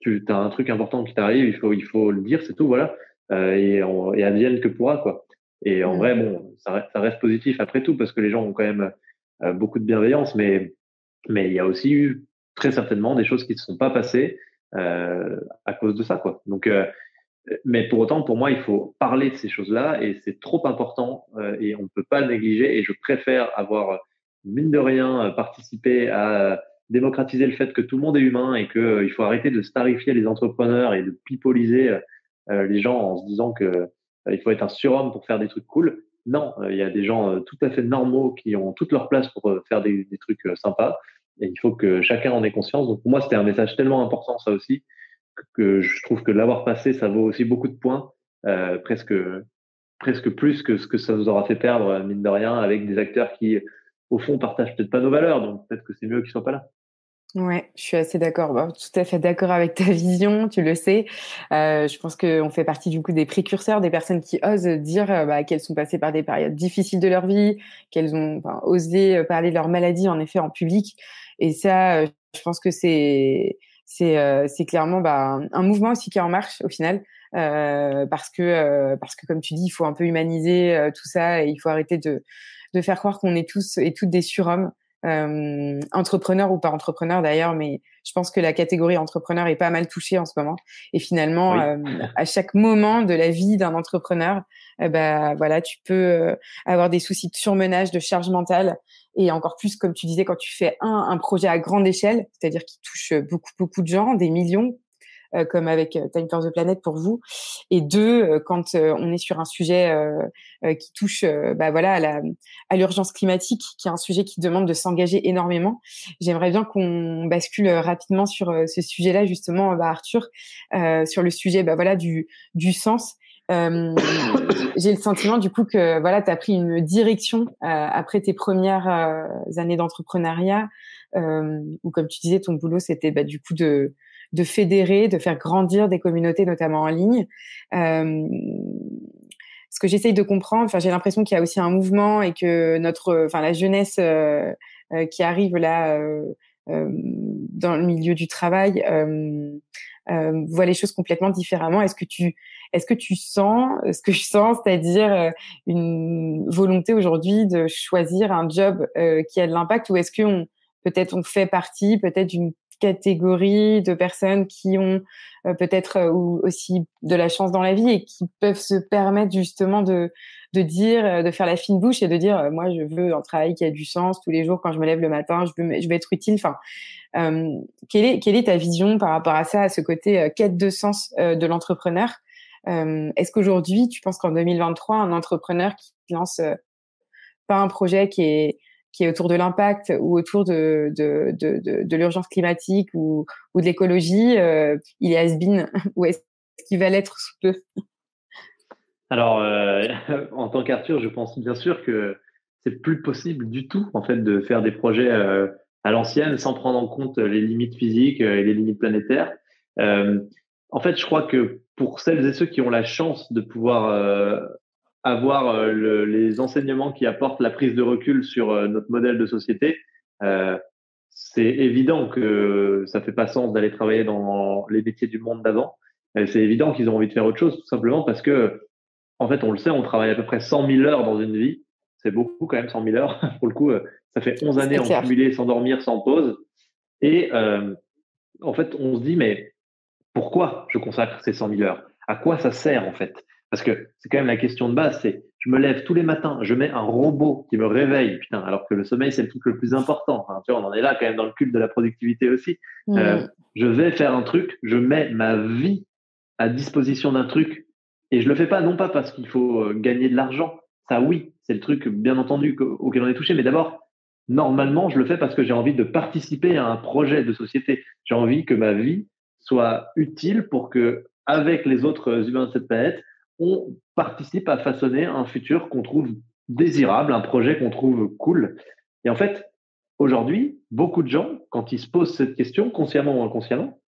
tu as un truc important qui t'arrive, il faut, il faut le dire, c'est tout, voilà. Euh, et, on, et advienne que pourra, quoi. Et en vrai, bon, ça reste, ça reste positif après tout, parce que les gens ont quand même euh, beaucoup de bienveillance, mais mais il y a aussi eu très certainement des choses qui ne se sont pas passées euh, à cause de ça, quoi. Donc, euh, mais pour autant, pour moi, il faut parler de ces choses-là et c'est trop important euh, et on ne peut pas le négliger. Et je préfère avoir mine de rien participé à démocratiser le fait que tout le monde est humain et que il faut arrêter de starifier les entrepreneurs et de pipoliser les gens en se disant que il faut être un surhomme pour faire des trucs cool. Non, euh, il y a des gens euh, tout à fait normaux qui ont toute leur place pour euh, faire des, trucs sympas. Et il faut que chacun en ait conscience. Donc pour moi, c'était un message tellement important, ça aussi, que je trouve que l'avoir passé, ça vaut aussi beaucoup de points, presque, presque plus que ce que ça nous aura fait perdre, mine de rien, avec des acteurs qui, au fond, partagent peut-être pas nos valeurs. Donc peut-être que c'est mieux qu'ils soient pas là. Ouais, je suis assez d'accord. Bah, tout à fait d'accord avec ta vision, tu le sais. Euh, je pense qu'on fait partie du coup des précurseurs, des personnes qui osent dire euh, bah, qu'elles sont passées par des périodes difficiles de leur vie, qu'elles ont osé euh, parler de leur maladie en effet en public. Et ça, euh, je pense que c'est c'est euh, c'est clairement bah, un mouvement aussi qui est en marche au final. parce que parce que comme tu dis, il faut un peu humaniser tout ça et il faut arrêter de de faire croire qu'on est tous et toutes des surhommes euh, entrepreneur ou pas entrepreneur d'ailleurs, mais je pense que la catégorie entrepreneur est pas mal touchée en ce moment. Et finalement, euh, à chaque moment de la vie d'un entrepreneur, euh, bah voilà, tu peux euh, avoir des soucis de surmenage, de charge mentale, et encore plus comme tu disais quand tu fais un un projet à grande échelle, c'est-à-dire qui touche beaucoup beaucoup de gens, des millions, euh, comme avec euh, Time for the Planet pour vous, et deux, euh, quand on est sur un sujet qui touche, bah voilà, à la à l'urgence climatique, qui est un sujet qui demande de s'engager énormément. J'aimerais bien qu'on bascule rapidement sur ce sujet-là, justement, bah, Arthur, sur le sujet, bah voilà, du du sens. Euh, j'ai le sentiment du coup que voilà, tu as pris une direction euh, après tes premières années d'entrepreneuriat, euh, où comme tu disais, ton boulot c'était bah, du coup de de fédérer, de faire grandir des communautés, notamment en ligne. Euh, ce que j'essaye de comprendre, enfin, j'ai l'impression qu'il y a aussi un mouvement et que notre, enfin, la jeunesse euh, euh, qui arrive là dans le milieu du travail voit les choses complètement différemment. Est-ce que tu, est-ce que tu sens ce que je sens, c'est-à-dire une volonté aujourd'hui de choisir un job qui a de l'impact, ou est-ce que peut-être on fait partie peut-être d'une catégories de personnes qui ont euh, peut-être euh, aussi de la chance dans la vie et qui peuvent se permettre justement de de dire, euh, de faire la fine bouche et de dire, moi, je veux un travail qui a du sens tous les jours quand je me lève le matin, je veux, je veux être utile. Enfin, quelle est quelle est ta vision par rapport à ça, à ce côté quête de sens de l'entrepreneur? Est-ce qu'aujourd'hui, tu penses qu'en 2023, un entrepreneur qui lance pas un projet qui est qui est autour de l'impact ou autour de, de, de, de, l'urgence climatique ou, ou de l'écologie, euh, il est has-been ou est-ce qu'il va l'être sous peu? Alors, euh, en tant qu'Arthur, je pense bien sûr que c'est plus possible du tout en fait de faire des projets euh, à l'ancienne sans prendre en compte les limites physiques et les limites planétaires. en fait, je crois que pour celles et ceux qui ont la chance de pouvoir avoir euh, les enseignements qui apportent la prise de recul sur euh, notre modèle de société, euh, c'est évident que ça fait pas sens d'aller travailler dans les métiers du monde d'avant. C'est évident qu'ils ont envie de faire autre chose, tout simplement parce que, en fait, on le sait, on travaille à peu près 100 000 heures dans une vie. C'est beaucoup quand même, 100 000 heures. Pour le coup, ça fait 11 années en cumulé sans dormir, sans pause. Et euh, en fait, on se dit, mais pourquoi je consacre ces 100 000 heures? À quoi ça sert en fait? Parce que c'est quand même la question de base, c'est je me lève tous les matins, je mets un robot qui me réveille, putain, alors que le sommeil c'est le truc le plus important. tu vois, on en est là quand même dans le culte de la productivité aussi. Mmh. Euh, je vais faire un truc, je mets ma vie à disposition d'un truc et je le fais pas non pas parce qu'il faut euh, gagner de l'argent. Ça oui, c'est le truc, bien entendu, auquel on est touché. Mais d'abord, normalement, je le fais parce que j'ai envie de participer à un projet de société. J'ai envie que ma vie soit utile pour que, avec les autres humains de cette planète, on participe à façonner un futur qu'on trouve désirable, un projet qu'on trouve cool. Et en fait, aujourd'hui, beaucoup de gens, quand ils se posent cette question, consciemment ou inconsciemment,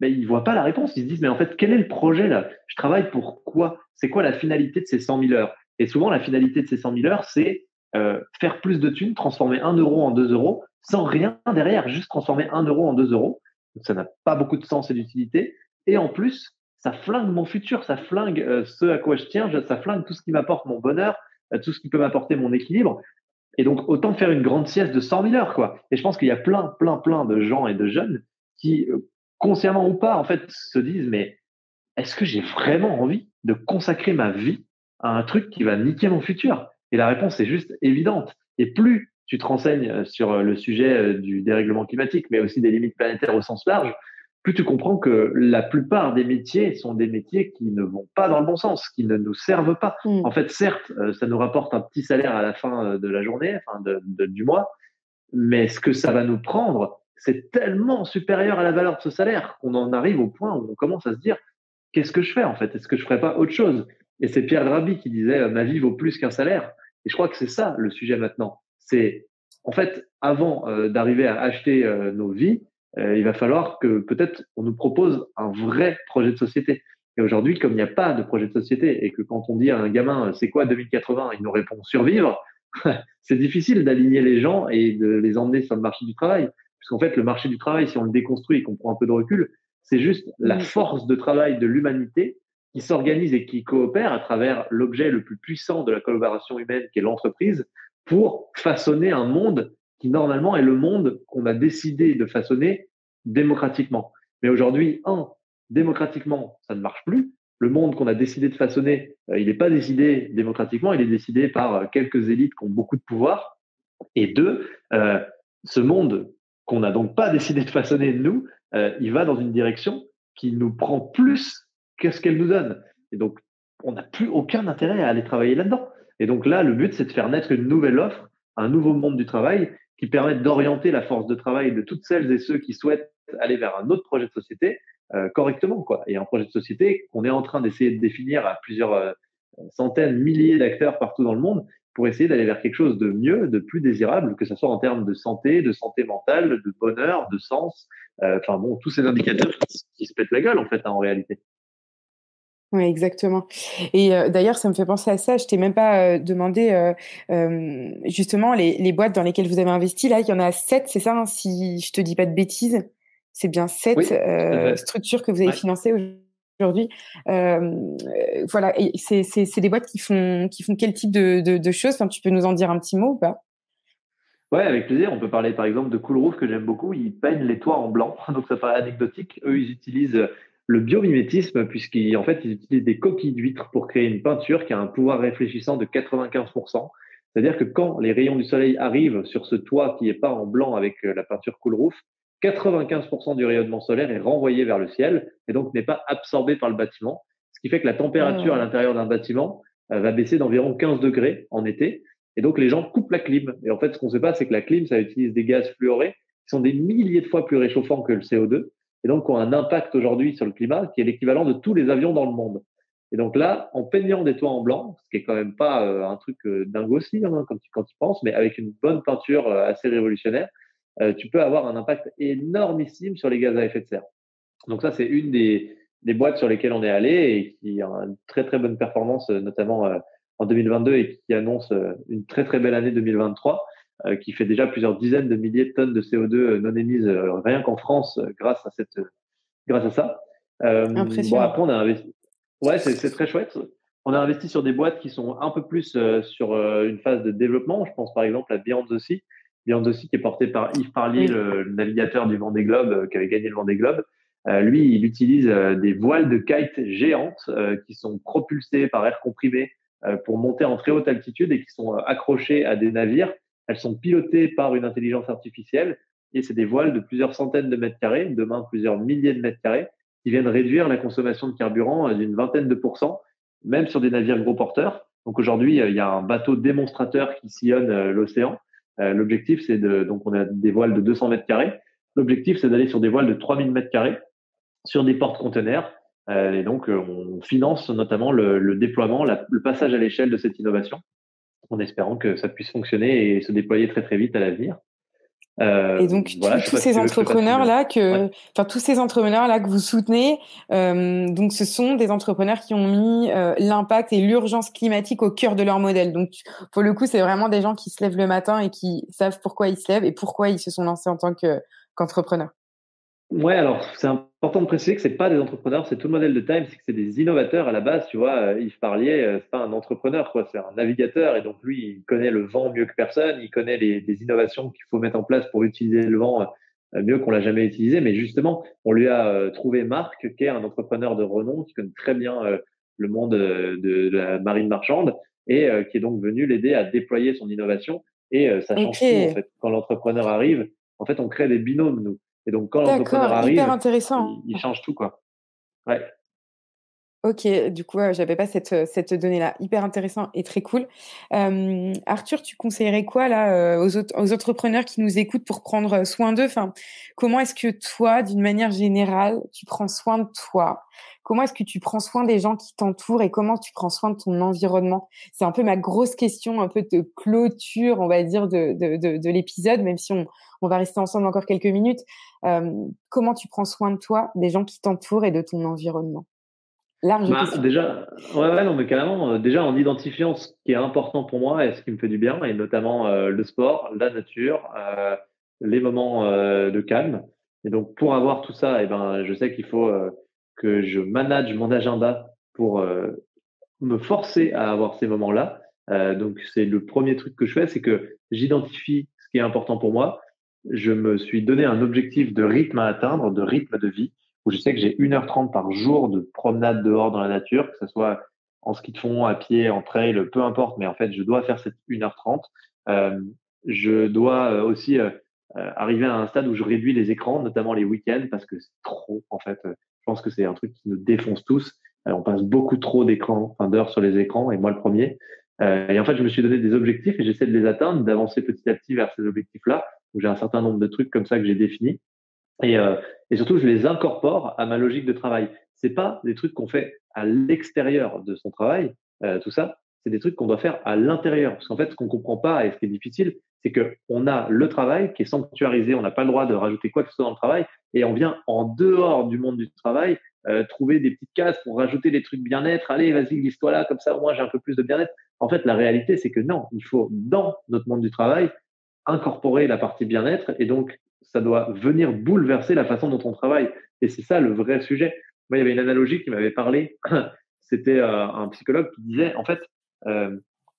mais ils voient pas la réponse. Ils se disent, mais en fait, quel est le projet là? Je travaille pour quoi? C'est quoi la finalité de ces 100 000 heures? Et souvent, la finalité de ces 100 000 heures, c'est euh, faire plus de thunes, transformer un euro en 2 euros, sans rien derrière, juste transformer un euro en 2 euros. Donc, ça n'a pas beaucoup de sens et d'utilité. Et en plus, ça flingue mon futur, ça flingue euh, ce à quoi je tiens, ça flingue tout ce qui m'apporte mon bonheur, euh, tout ce qui peut m'apporter mon équilibre. Et donc, autant faire une grande sieste de 100 000 heures, quoi. Et je pense qu'il y a plein, plein, plein de gens et de jeunes qui, consciemment ou pas, en fait, se disent, mais est-ce que j'ai vraiment envie de consacrer ma vie à un truc qui va niquer mon futur? Et la réponse est juste évidente. Et plus tu te renseignes euh, sur euh, le sujet euh, du dérèglement climatique, mais aussi des limites planétaires au sens large, plus tu comprends que la plupart des métiers sont des métiers qui ne vont pas dans le bon sens, qui ne nous servent pas. Mmh. En fait, certes, ça nous rapporte un petit salaire à la fin de la journée, enfin du mois, mais ce que ça va nous prendre, c'est tellement supérieur à la valeur de ce salaire qu'on en arrive au point où on commence à se dire qu'est-ce que je fais en fait? Est-ce que je ferais pas autre chose? Et c'est Pierre Rabhi qui disait ma vie vaut plus qu'un salaire. Et je crois que c'est ça le sujet maintenant. C'est en fait avant euh, d'arriver à acheter euh, nos vies, euh, il va falloir que peut-être on nous propose un vrai projet de société. Et aujourd'hui, comme il n'y a pas de projet de société et que quand on dit à un gamin c'est quoi 2080, il nous répond survivre, c'est difficile d'aligner les gens et de les emmener sur le marché du travail. Parce qu'en fait, le marché du travail, si on le déconstruit et qu'on prend un peu de recul, c'est juste la force de travail de l'humanité qui s'organise et qui coopère à travers l'objet le plus puissant de la collaboration humaine, qui est l'entreprise, pour façonner un monde qui normalement est le monde qu'on a décidé de façonner démocratiquement. Mais aujourd'hui, un, démocratiquement, ça ne marche plus. Le monde qu'on a décidé de façonner, euh, il n'est pas décidé démocratiquement, il est décidé par euh, quelques élites qui ont beaucoup de pouvoir. Et deux, euh, ce monde qu'on n'a donc pas décidé de façonner nous, il va dans une direction qui nous prend plus que ce qu'elle nous donne. Et donc, on n'a plus aucun intérêt à aller travailler là-dedans. Et donc là, le but, c'est de faire naître une nouvelle offre, un nouveau monde du travail qui permette d'orienter la force de travail de toutes celles et ceux qui souhaitent aller vers un autre projet de société euh, correctement. Quoi. Et un projet de société qu'on est en train d'essayer de définir à plusieurs euh, centaines, milliers d'acteurs partout dans le monde pour essayer d'aller vers quelque chose de mieux, de plus désirable, que ce soit en termes de santé, de santé mentale, de bonheur, de sens. Euh, enfin bon, tous ces indicateurs qui, se pètent la gueule en fait hein, en réalité. Oui, exactement. Et euh, d'ailleurs, ça me fait penser à ça. Je t'ai même pas euh, demandé justement les, boîtes dans lesquelles vous avez investi. Là, il y en a sept, c'est ça, hein, si je te dis pas de bêtises. C'est bien sept structures que vous avez financées aujourd'hui. Euh, voilà, c'est des boîtes qui font, qui font quel type de, de, choses? Enfin, Tu peux nous en dire un petit mot ou pas? Ouais, avec plaisir. On peut parler par exemple de Cool Roof que j'aime beaucoup. Ils peignent les toits en blanc, donc ça paraît anecdotique. Eux, ils utilisent le biomimétisme puisqu'en fait, ils utilisent des coquilles d'huîtres pour créer une peinture qui a un pouvoir réfléchissant de 95%. C'est-à-dire que quand les rayons du soleil arrivent sur ce toit qui est pas en blanc avec euh, la peinture Cool Roof, 95% du rayonnement solaire est renvoyé vers le ciel et donc n'est pas absorbé par le bâtiment, ce qui fait que la température à ah. l'intérieur d'un bâtiment euh, va baisser d'environ 15 degrés en été. Et donc les gens coupent la clim. Et en fait, ce qu'on ne sait pas, c'est que la clim, ça utilise des gaz fluorés qui sont des milliers de fois plus réchauffants que le CO2 et donc ont un impact aujourd'hui sur le climat qui est l'équivalent de tous les avions dans le monde. Et donc là, en peignant des toits en blanc, ce qui est quand même pas euh, un truc euh, dingue aussi hein, quand, tu, quand tu penses, mais avec une bonne peinture assez révolutionnaire, euh, tu peux avoir un impact énormissime sur les gaz à effet de serre. Donc ça, c'est une des, boîtes sur lesquelles on est allé et qui a une très très bonne performance, euh, notamment euh, en 2022 et qui annonce une très très belle année 2023, qui fait déjà plusieurs dizaines de milliers de tonnes de CO2 non émises rien qu'en France grâce à cette grâce à ça. Impressionnant. Bon, après, on a investi. Ouais, c'est très chouette. On a investi sur des boîtes qui sont un peu plus sur une phase de développement. Je pense par exemple à Beyond aussi, Beyond aussi qui est porté par Yves Parlier, le, navigateur du Vendée Globe, euh, qui avait gagné le Vendée Globe. Euh, lui, il utilise euh, des voiles de kite géantes qui sont propulsées par air comprimé pour monter en très haute altitude et qui sont accrochées à des navires. Elles sont pilotées par une intelligence artificielle et c'est des voiles de plusieurs centaines de mètres carrés, demain plusieurs milliers de mètres carrés, qui viennent réduire la consommation de carburant d'une vingtaine de pourcents, même sur des navires gros porteurs. Donc aujourd'hui, il y a un bateau démonstrateur qui sillonne l'océan. L'objectif, c'est de, donc on a des voiles de 200 mètres carrés. L'objectif, c'est d'aller sur des voiles de 3000 mètres carrés, sur des portes conteneurs. et donc, on finance notamment le, déploiement, le passage à l'échelle de cette innovation, en espérant que ça puisse fonctionner et se déployer très très vite à l'avenir. Euh, et donc tous ces entrepreneurs là que, enfin tous ces entrepreneurs là que vous soutenez, euh, donc ce sont des entrepreneurs qui ont mis euh, l'impact et l'urgence climatique au cœur de leur modèle. Donc pour le coup, c'est vraiment des gens qui se lèvent le matin et qui savent pourquoi ils se lèvent et pourquoi ils se sont lancés en tant qu'entrepreneurs. Ouais, alors c'est important de préciser que c'est pas des entrepreneurs, c'est tout le modèle de Time, c'est que c'est des innovateurs à la base. Tu vois, euh, Yves Parlier, euh, c'est pas un entrepreneur, quoi, c'est un navigateur et donc lui, il connaît le vent mieux que personne, il connaît les, les innovations qu'il faut mettre en place pour utiliser le vent euh, mieux qu'on l'a jamais utilisé. Mais justement, on lui a trouvé Marc, qui est un entrepreneur de renom, qui connaît très bien le monde de, la marine marchande et qui est donc venu l'aider à déployer son innovation. Et ça change tout en fait. Quand l'entrepreneur arrive, en fait, on crée des binômes nous. Et donc, quand l'entrepreneur arrive, intéressant. Il, change tout, quoi. Ouais. Ok, du coup, je j'avais pas cette, cette donnée-là. Hyper intéressant et très cool. Arthur, tu conseillerais quoi là aux, aux, entrepreneurs qui nous écoutent pour prendre soin d'eux? Enfin, Comment est-ce que toi, d'une manière générale, tu prends soin de toi? Comment est-ce que tu prends soin des gens qui t'entourent et comment tu prends soin de ton environnement? C'est un peu ma grosse question, un peu de clôture, on va dire, de, de, de, de l'épisode, même si on, on va rester ensemble encore quelques minutes. Euh, comment tu prends soin de toi, des gens qui t'entourent et de ton environnement? Large bah, déjà, ouais, ouais, non, mais carrément, euh, déjà en identifiant ce qui est important pour moi et ce qui me fait du bien, et notamment euh, le sport, la nature, les moments de calme. Et donc, pour avoir tout ça, et eh ben, je sais qu'il faut que je manage mon agenda pour me forcer à avoir ces moments-là. donc, c'est le premier truc que je fais, c'est que j'identifie ce qui est important pour moi je me suis donné un objectif de rythme à atteindre, de rythme de vie, où je sais que j'ai 1h30 par jour de promenade dehors dans la nature, que ce soit en ski de fond, à pied, en trail, peu importe, mais en fait, je dois faire cette 1h30. Euh, je dois euh, aussi euh, arriver à un stade où je réduis les écrans, notamment les week-ends, parce que c'est trop, en fait. Je pense que c'est un truc qui nous défonce tous. on passe beaucoup trop d'écrans, d'heures sur les écrans, et moi le premier. et en fait, je me suis donné des objectifs et j'essaie de les atteindre, d'avancer petit à petit vers ces objectifs-là j'ai un certain nombre de trucs comme ça que j'ai définis. Et, euh, et surtout, je les incorpore à ma logique de travail. C'est pas des trucs qu'on fait à l'extérieur de son travail, euh, tout ça. C'est des trucs qu'on doit faire à l'intérieur. Parce qu'en fait, ce qu'on comprend pas et ce qui est difficile, c'est que on a le travail qui est sanctuarisé. On n'a pas le droit de rajouter quoi que ce soit dans le travail. Et on vient en dehors du monde du travail euh, trouver des petites cases pour rajouter des trucs bien-être. Allez, vas-y, glisse-toi là, comme ça, au moins j'ai un peu plus de bien-être. En fait, la réalité, c'est que non, il faut, dans notre monde du travail, incorporer la partie bien-être et donc ça doit venir bouleverser la façon dont on travaille. Et c'est ça le vrai sujet. Moi, il y avait une analogie qui m'avait parlé. C'était euh, un psychologue qui disait, en fait, euh,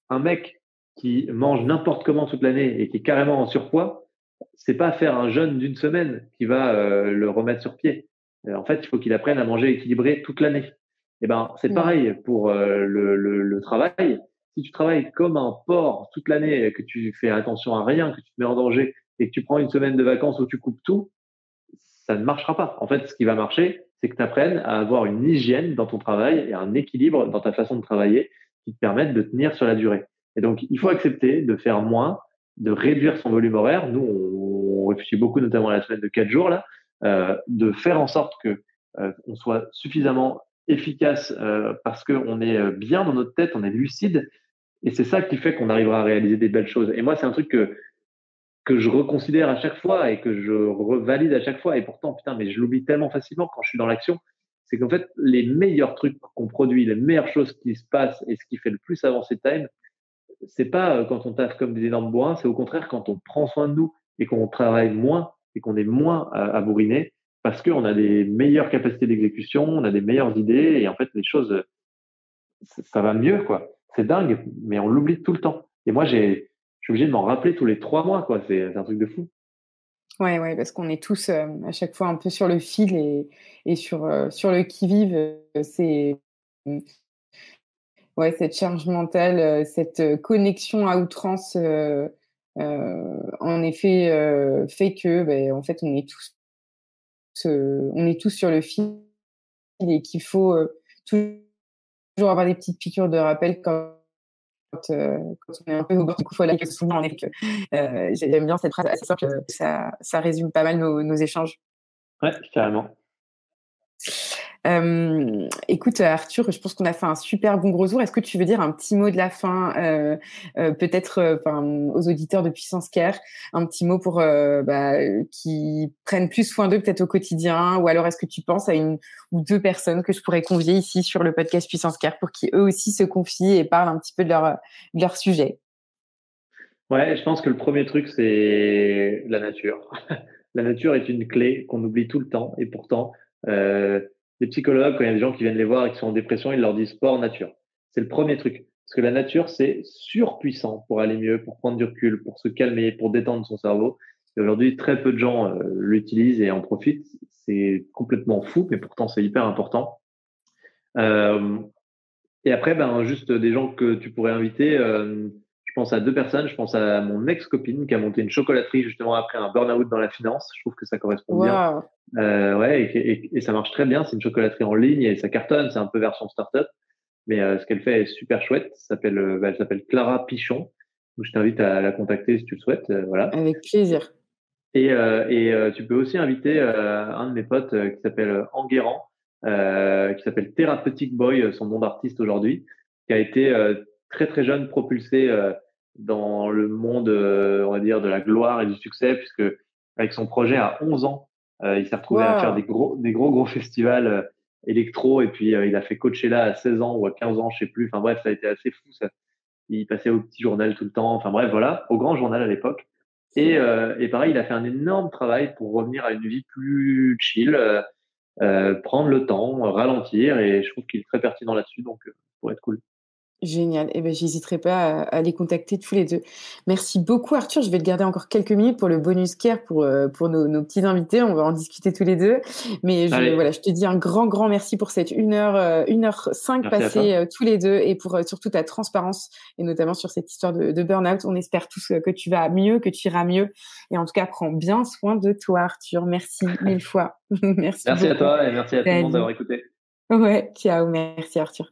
un mec qui mange n'importe comment toute l'année et qui est carrément en surpoids, c'est pas faire un jeûne d'une semaine qui va euh, le remettre sur pied. en fait, il faut qu'il apprenne à manger équilibré toute l'année. Et eh ben, c'est pareil pour le, le, le, travail si tu travailles comme un porc toute l'année, que tu fais attention à rien, que tu te mets en danger et que tu prends une semaine de vacances où tu coupes tout, ça ne marchera pas. En fait, ce qui va marcher, c'est que tu apprennes à avoir une hygiène dans ton travail et un équilibre dans ta façon de travailler qui te permettent de tenir sur la durée. Et donc, il faut accepter de faire moins, de réduire son volume horaire. Nous, on, réfléchit beaucoup, notamment à la semaine de quatre jours, là, euh, de faire en sorte que euh, on soit suffisamment efficace euh, parce qu'on est bien dans notre tête, on est lucide et c'est ça qui fait qu'on arrivera à réaliser des belles choses. Et moi, c'est un truc que, que je reconsidère à chaque fois et que je revalide à chaque fois. Et pourtant, putain, mais je l'oublie tellement facilement quand je suis dans l'action. C'est qu'en fait, les meilleurs trucs qu'on produit, les meilleures choses qui se passent et ce qui fait le plus avancer Time, c'est pas euh, quand on taffe comme des énormes bois, c'est au contraire quand on prend soin de nous et qu'on travaille moins et qu'on est moins à, à bourriner parce qu'on a des meilleures capacités d'exécution, on a des meilleures idées et en fait, les choses, ça va mieux, quoi c'est dingue, mais on l'oublie tout le temps. Et moi, j'ai, suis obligé de m'en rappeler tous les trois mois, quoi. C'est un truc de fou. Ouais, ouais, parce qu'on est tous euh, à chaque fois un peu sur le fil et, sur, euh, sur le qui-vive. Euh, c'est ouais, cette charge mentale, cette connexion à outrance, en effet, fait que, ben, en fait, on est tous, on est tous sur le fil et qu'il faut toujours avoir des petites piqûres de rappel quand, on est un peu au bord du coup, faut aller souvent. J'aime bien cette phrase assez simple, ça, ça résume pas mal nos, nos échanges. Ouais, carrément écoute, Arthur, je pense qu'on a fait un super bon gros tour. Est-ce que tu veux dire un petit mot de la fin, euh, euh, peut-être euh, aux auditeurs de Puissance Care, un petit mot pour bah, qui prennent plus soin d'eux peut-être au quotidien, ou alors est-ce que tu penses à une ou deux personnes que je pourrais convier ici sur le podcast Puissance Care pour qu'ils eux aussi se confient et parlent un petit peu de leur, sujet? Ouais, je pense que le premier truc c'est la nature. la nature est une clé qu'on oublie tout le temps et pourtant. Euh, les psychologues, quand il y a des gens qui viennent les voir et qui sont en dépression, ils leur disent sport, nature. C'est le premier truc. Parce que la nature, c'est surpuissant pour aller mieux, pour prendre du recul, pour se calmer, pour détendre son cerveau. Et aujourd'hui, très peu de gens euh, l'utilisent et en profitent. C'est complètement fou, mais pourtant, c'est hyper important. Euh, et après, ben, juste des gens que tu pourrais inviter. Euh, je pense à deux personnes. Je pense à mon ex-copine qui a monté une chocolaterie justement après un burn-out dans la finance. Je trouve que ça correspond bien. Euh, ouais, et, et, ça marche très bien. C'est une chocolaterie en ligne et ça cartonne. C'est un peu version startup. Mais euh, ce qu'elle fait est super chouette. Ça s'appelle, euh, bah, elle s'appelle Clara Pichon. Donc, je t'invite à la contacter si tu le souhaites. Euh, voilà. Avec plaisir. Et, et tu peux aussi inviter un de mes potes qui s'appelle Enguerrand, qui s'appelle Therapeutic Boy, son nom d'artiste aujourd'hui, qui a été très très jeune propulsé dans le monde, on va dire, de la gloire et du succès, puisque avec son projet à 11 ans, euh, il s'est retrouvé à faire des gros, des gros, gros festivals euh, électro et puis euh, il a fait Coachella à 16 ans ou à 15 ans, je sais plus. Enfin bref, ça a été assez fou. Ça. Il passait au petit journal tout le temps. Enfin bref, voilà, au grand journal à l'époque. Et, et pareil, il a fait un énorme travail pour revenir à une vie plus chill, euh, prendre le temps, ralentir. Et je trouve qu'il est très pertinent là-dessus, donc pour être cool. Génial. Et eh ben, j'hésiterai pas à, les contacter tous les deux. Merci beaucoup, Arthur. Je vais te garder encore quelques minutes pour le bonus care pour, euh, pour nos, nos, petits invités. On va en discuter tous les deux. Mais je, voilà, je te dis un grand, grand merci pour cette 1 heure, euh, une heure 5 passée euh, tous les deux et pour surtout ta transparence et notamment sur cette histoire de, de burn-out. On espère tous que tu vas mieux, que tu iras mieux. Et en tout cas, prends bien soin de toi, Arthur. Merci mille fois. merci. Merci à toi et merci à tout le monde d'avoir écouté. Ouais, ciao. Merci, Arthur.